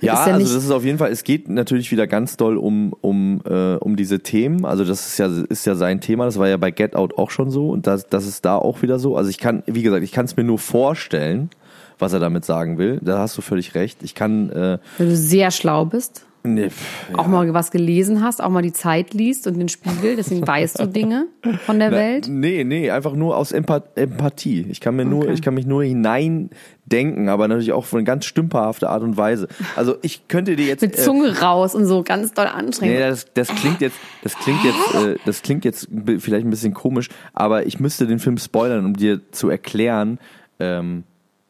Ja, ja also das ist auf jeden Fall, es geht natürlich wieder ganz doll um, um, äh, um diese Themen. Also das ist ja, ist ja sein Thema, das war ja bei Get Out auch schon so und das, das ist da auch wieder so. Also ich kann, wie gesagt, ich kann es mir nur vorstellen, was er damit sagen will. Da hast du völlig recht. Ich kann, äh, Weil du sehr schlau bist, nee, pff, auch mal was gelesen hast, auch mal die Zeit liest und den Spiegel, deswegen weißt du Dinge von der Welt. Nee, nee, einfach nur aus Empath Empathie. Ich kann mir nur, Okay. ich kann mich nur hineindenken, aber natürlich auch von ganz stümperhafter Art und Weise. Also ich könnte dir jetzt Mit äh, Zunge raus und so ganz doll anstrengend. Nee, das, das klingt jetzt, das klingt jetzt, äh, das klingt jetzt vielleicht ein bisschen komisch, aber ich müsste den Film spoilern, um dir zu erklären. Ähm,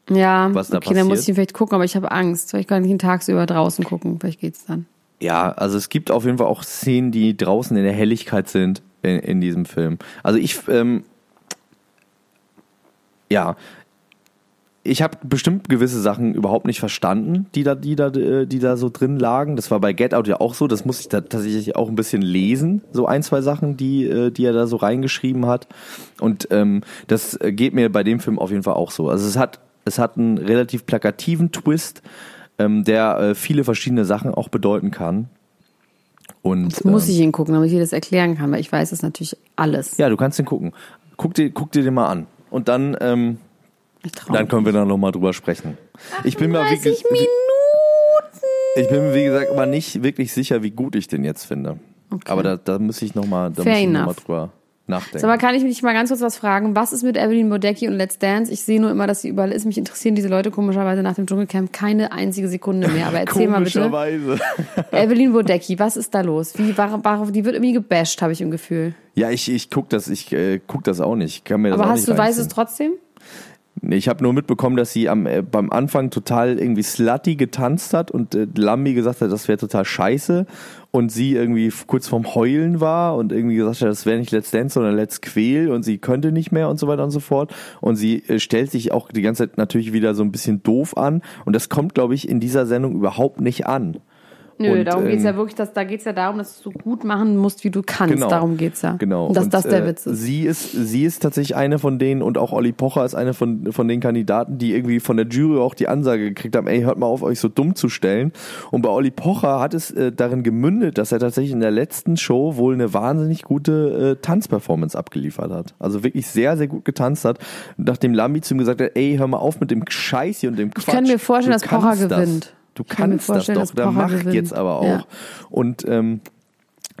ja, was da okay, dann muss passiert. ich vielleicht gucken, aber ich habe Angst. Vielleicht kann ich ihn tagsüber draußen gucken. Vielleicht geht's dann. ja, also es gibt auf jeden Fall auch Szenen, die draußen in der Helligkeit sind in, in diesem Film. Also ich, ähm, ja, ich habe bestimmt gewisse Sachen überhaupt nicht verstanden, die da, die da, äh, die da so drin lagen. Das war bei Get Out ja auch so. Das musste ich da tatsächlich auch ein bisschen lesen, so ein, zwei Sachen, die, äh, die er da so reingeschrieben hat. Und ähm, das äh, geht mir bei dem Film auf jeden Fall auch so. Also es hat, es hat einen relativ plakativen Twist, ähm, der äh, viele verschiedene Sachen auch bedeuten kann. Und Jetzt muss ähm, ich ihn gucken, damit ich dir das erklären kann, weil ich weiß das natürlich alles. ja, du kannst den gucken. Guck dir, guck dir den mal an. Und dann, ähm, dann können wir da nochmal drüber sprechen. Ich bin mir, wie, 30 ge- Minuten. ich bin mir, wie gesagt, aber nicht wirklich sicher, wie gut ich den jetzt finde. Okay. Aber da, da muss ich nochmal noch mal drüber nachdenken. Sag mal, kann ich mich mal ganz kurz was fragen? Was ist mit Evelyn Bodecki und Let's Dance? Ich sehe nur immer, dass sie überall ist. Mich interessieren diese Leute komischerweise nach dem Dschungelcamp keine einzige Sekunde mehr. Aber erzähl mal bitte. Komischerweise. Evelyn Bodecki, was ist da los? Wie, warum, warum, die wird irgendwie gebasht, habe ich im Gefühl. Ja, ich, ich guck das, ich äh, guck das auch nicht. Ich Kann mir das Aber hast nicht du, weißt es trotzdem? Ich habe nur mitbekommen, dass sie am, äh, beim Anfang total irgendwie slutty getanzt hat und äh, Lambi gesagt hat, das wäre total scheiße und sie irgendwie kurz vorm Heulen war und irgendwie gesagt hat, das wäre nicht Let's Dance, sondern Let's Quäl und sie könnte nicht mehr und so weiter und so fort. Und sie äh, stellt sich auch die ganze Zeit natürlich wieder so ein bisschen doof an und das kommt, glaube ich, in dieser Sendung überhaupt nicht an. Nö, Und, darum geht's ähm, ja wirklich, dass, da geht's ja darum, dass du so gut machen musst, wie du kannst. Genau. Darum geht's ja. Genau. Und dass Und, das der äh, Witz ist. Sie ist, sie ist tatsächlich eine von denen und auch Olli Pocher ist eine von, von den Kandidaten, die irgendwie von der Jury auch die Ansage gekriegt haben, ey, hört mal auf, euch so dumm zu stellen. Und bei Olli Pocher hat es äh, darin gemündet, dass er tatsächlich in der letzten Show wohl eine wahnsinnig gute äh, Tanzperformance abgeliefert hat. Also wirklich sehr, sehr gut getanzt hat. Nachdem Lambi zu ihm gesagt hat, ey, hör mal auf mit dem Scheiß hier und dem Quatsch. kann mir vorstellen, Du dass Pocher das. gewinnt. Du Ich kann kannst das vorstellen, doch, da mach gewinnt. jetzt aber auch. Ja. Und ähm,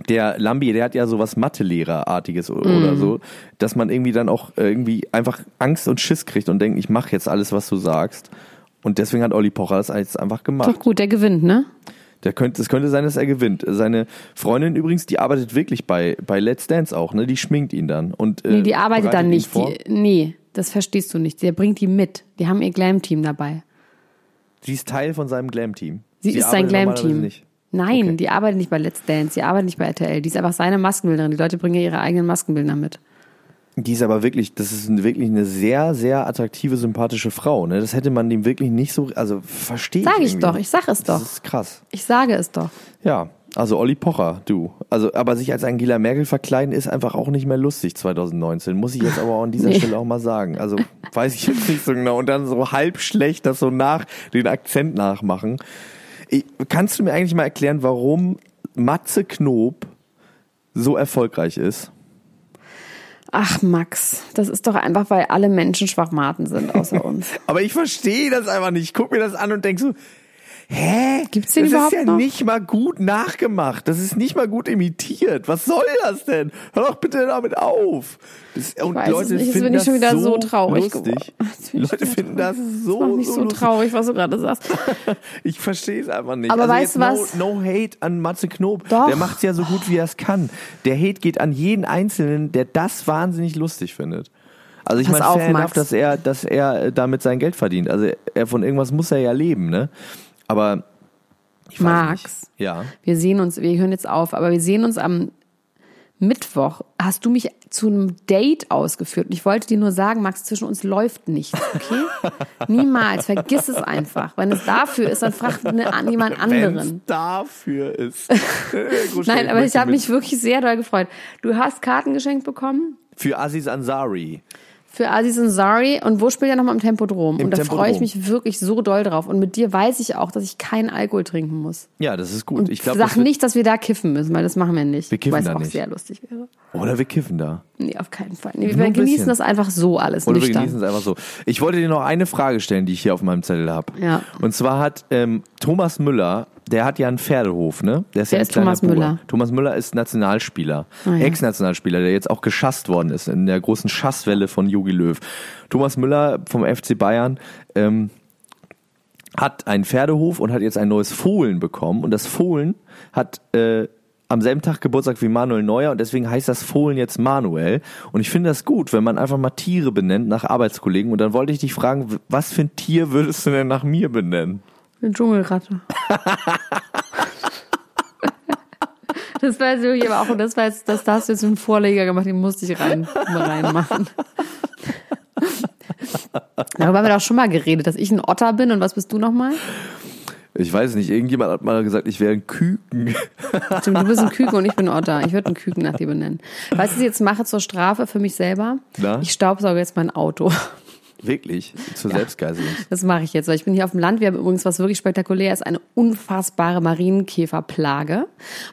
der Lambi, der hat ja sowas Mathelehrer-artiges o- oder Mhm. so, dass man irgendwie dann auch irgendwie einfach Angst und Schiss kriegt und denkt, ich mache jetzt alles, was du sagst. Und deswegen hat Olli Pocher das jetzt einfach gemacht. Doch gut, der gewinnt, ne? Der könnte, es könnte sein, dass er gewinnt. Seine Freundin übrigens, die arbeitet wirklich bei, bei Let's Dance auch, ne? Die schminkt ihn dann. Und, äh, Nee, die arbeitet dann nicht. Die, nee, das verstehst du nicht. Der bringt die mit. Die haben ihr Glam-Team dabei. Sie ist Teil von seinem Glam-Team. Sie, ist sein Glam-Team. Nein, Okay. die arbeitet nicht bei Let's Dance, die arbeitet nicht bei RTL. Die ist einfach seine Maskenbildnerin. Die Leute bringen ja ihre eigenen Maskenbildner mit. Die ist aber wirklich, das ist wirklich eine sehr, sehr attraktive, sympathische Frau. Ne? Das hätte man dem wirklich nicht so, also verstehe Sag ich irgendwie doch, ich sag es doch. Das ist krass. Ich sage es doch. Ja, also Olli Pocher, du. Also, aber sich als Angela Merkel verkleiden ist einfach auch nicht mehr lustig 2019. Muss ich jetzt aber auch an dieser Nee. Stelle auch mal sagen. Also weiß ich jetzt nicht so genau. Und dann so halb schlecht das so nach, den Akzent nachmachen. Ich, kannst du mir eigentlich mal erklären, warum Matze Knob so erfolgreich ist? Ach, Max, das ist doch einfach, weil alle Menschen Schwachmaten sind, außer uns. Aber ich verstehe das einfach nicht. Ich guck mir das an und denk so, hä? Gibt's den das überhaupt ist ja noch? nicht mal gut nachgemacht. Das ist nicht mal gut imitiert. Was soll das denn? Hör doch bitte damit auf. Das, und weiß es Leute nicht. Jetzt finden das schon wieder so, so traurig lustig. Leute finden das so, Das macht mich so, lustig. traurig, was du gerade sagst. Ich verstehe es einfach nicht. Aber also weißt du was? No, no hate an Matze Knob. Doch. Der macht's ja so gut, wie er es kann. Der Hate geht an jeden Einzelnen, der das wahnsinnig lustig findet. Also ich meine, fair enough, dass er, dass er äh, damit sein Geld verdient. Also er von irgendwas muss er ja leben, ne? Aber ich weiß Max. nicht. Ja. Wir sehen uns, wir hören jetzt auf, aber wir sehen uns am Mittwoch. Hast du mich zu einem Date ausgeführt? Und ich wollte dir nur sagen, Max, zwischen uns läuft nichts, okay? Niemals, vergiss es einfach. Wenn es dafür ist, dann frag eine, an jemand anderen. dafür ist. Nein, aber ich habe mich wirklich sehr doll gefreut. Du hast Karten geschenkt bekommen für Aziz Ansari. Für Aziz Ansari und wo spielt er nochmal im Tempodrom? Im und da Tempodrom. freue ich mich wirklich so doll drauf. Und mit dir weiß ich auch, dass ich keinen Alkohol trinken muss. Ja, das ist gut. Und ich glaube, sag nicht, dass wir da kiffen müssen, weil das machen wir nicht. Wir kiffen weil es da auch nicht. sehr lustig wäre. oder wir kiffen da. Nee, auf keinen Fall. Nee, wir genießen bisschen. das einfach so alles Oder wir genießen es einfach so. Ich wollte dir noch eine Frage stellen, die ich hier auf meinem Zettel habe. Ja. Und zwar hat ähm, Thomas Müller, der hat ja einen Pferdehof, ne? Der ist, ja Wer ein ist Thomas Bub. Müller? Thomas Müller ist Nationalspieler, Ah, ja. Ex-Nationalspieler, der jetzt auch geschasst worden ist in der großen Schasswelle von Jogi Löw. Thomas Müller vom FC Bayern ähm, hat einen Pferdehof und hat jetzt ein neues Fohlen bekommen. Und das Fohlen hat äh, am selben Tag Geburtstag wie Manuel Neuer und deswegen heißt das Fohlen jetzt Manuel. Und ich finde das gut, wenn man einfach mal Tiere benennt nach Arbeitskollegen. Und dann wollte ich dich fragen, was für ein Tier würdest du denn nach mir benennen? Eine Dschungelratte. Das war jetzt wirklich aber auch, das war jetzt, das, da hast du jetzt einen Vorleger gemacht, den musste ich rein, reinmachen. Darüber haben wir doch schon mal geredet, dass ich ein Otter bin und was bist du nochmal? Ich weiß nicht, irgendjemand hat mal gesagt, ich wäre ein Küken. Stimmt, du bist ein Küken und ich bin ein Otter. Ich würde einen Küken nach dir benennen. Weißt du, was ich jetzt mache zur Strafe für mich selber? Na? Ich staubsauge jetzt mein Auto. Wirklich? Zur Selbstgeißelung. Das mache ich jetzt, weil ich bin hier auf dem Land. Wir haben übrigens was wirklich spektakulär ist, eine unfassbare Marienkäferplage.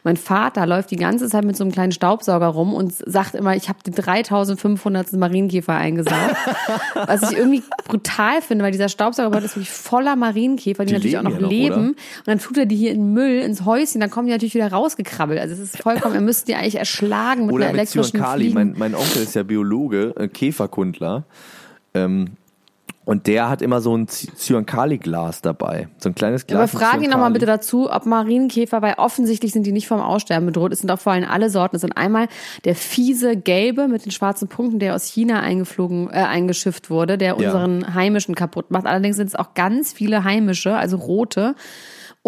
Mein Vater läuft die ganze Zeit mit so einem kleinen Staubsauger rum und sagt immer, ich habe den 3500. Marienkäfer eingesaugt. was ich irgendwie brutal finde, weil dieser Staubsauger ist wirklich voller Marienkäfer, die, Die natürlich auch noch ja noch, leben. oder? Und dann tut er die hier in Müll, ins Häuschen, dann kommen die natürlich wieder rausgekrabbelt. Also es ist vollkommen, er müsste die eigentlich erschlagen mit Oder einer mit elektrischen. Fliegen. Mein, mein Onkel ist ja Biologe, äh, Käferkundler. Ähm, Und der hat immer so ein Zy- Zyankali-Glas dabei. So ein kleines Glas. Aber mit frage ihn nochmal bitte dazu, ob Marienkäfer, weil offensichtlich sind die nicht vom Aussterben bedroht. Es sind auch vor allem alle Sorten. Es sind einmal der fiese gelbe mit den schwarzen Punkten, der aus China eingeflogen, äh, eingeschifft wurde, der Ja. unseren heimischen kaputt macht. Allerdings sind es auch ganz viele heimische, also rote.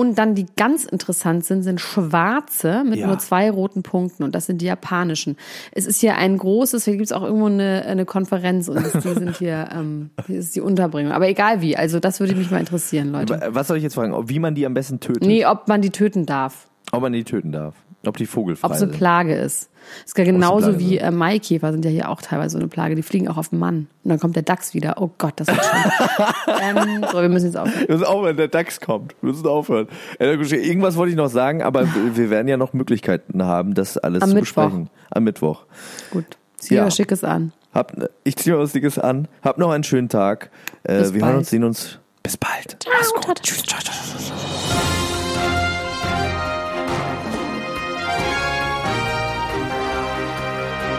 Und dann die ganz interessant sind, sind schwarze mit Ja. nur zwei roten Punkten. Und das sind die japanischen. Es ist hier ein großes, hier gibt es auch irgendwo eine, eine Konferenz und die sind hier, ähm, hier ist die Unterbringung. Aber egal wie, also das würde mich mal interessieren, Leute. Was soll ich jetzt fragen? Ob- Wie man die am besten tötet? Nee, ob man die töten darf. Ob man die töten darf? Ob die vogelfrei Ob es eine? Plage ist. Es ist ja genauso wie äh, Maikäfer sind ja hier auch teilweise so eine Plage. Die fliegen auch auf den Mann. Und dann kommt der Dachs wieder. Oh Gott, das wird schlimm. ähm, so, wir müssen jetzt aufhören. Wir müssen aufhören, der DAX kommt. Wir müssen aufhören. Äh, Irgendwas wollte ich noch sagen, aber wir werden ja noch Möglichkeiten haben, das alles Am zu Mittwoch. besprechen. Am Mittwoch. Gut. Zieh Ja. was Schickes an. Hab, ich ziehe mir was Dickes an. Hab noch einen schönen Tag. Äh, wir bald. hören uns, sehen uns. Bis bald. Mach's gut. Tschüss.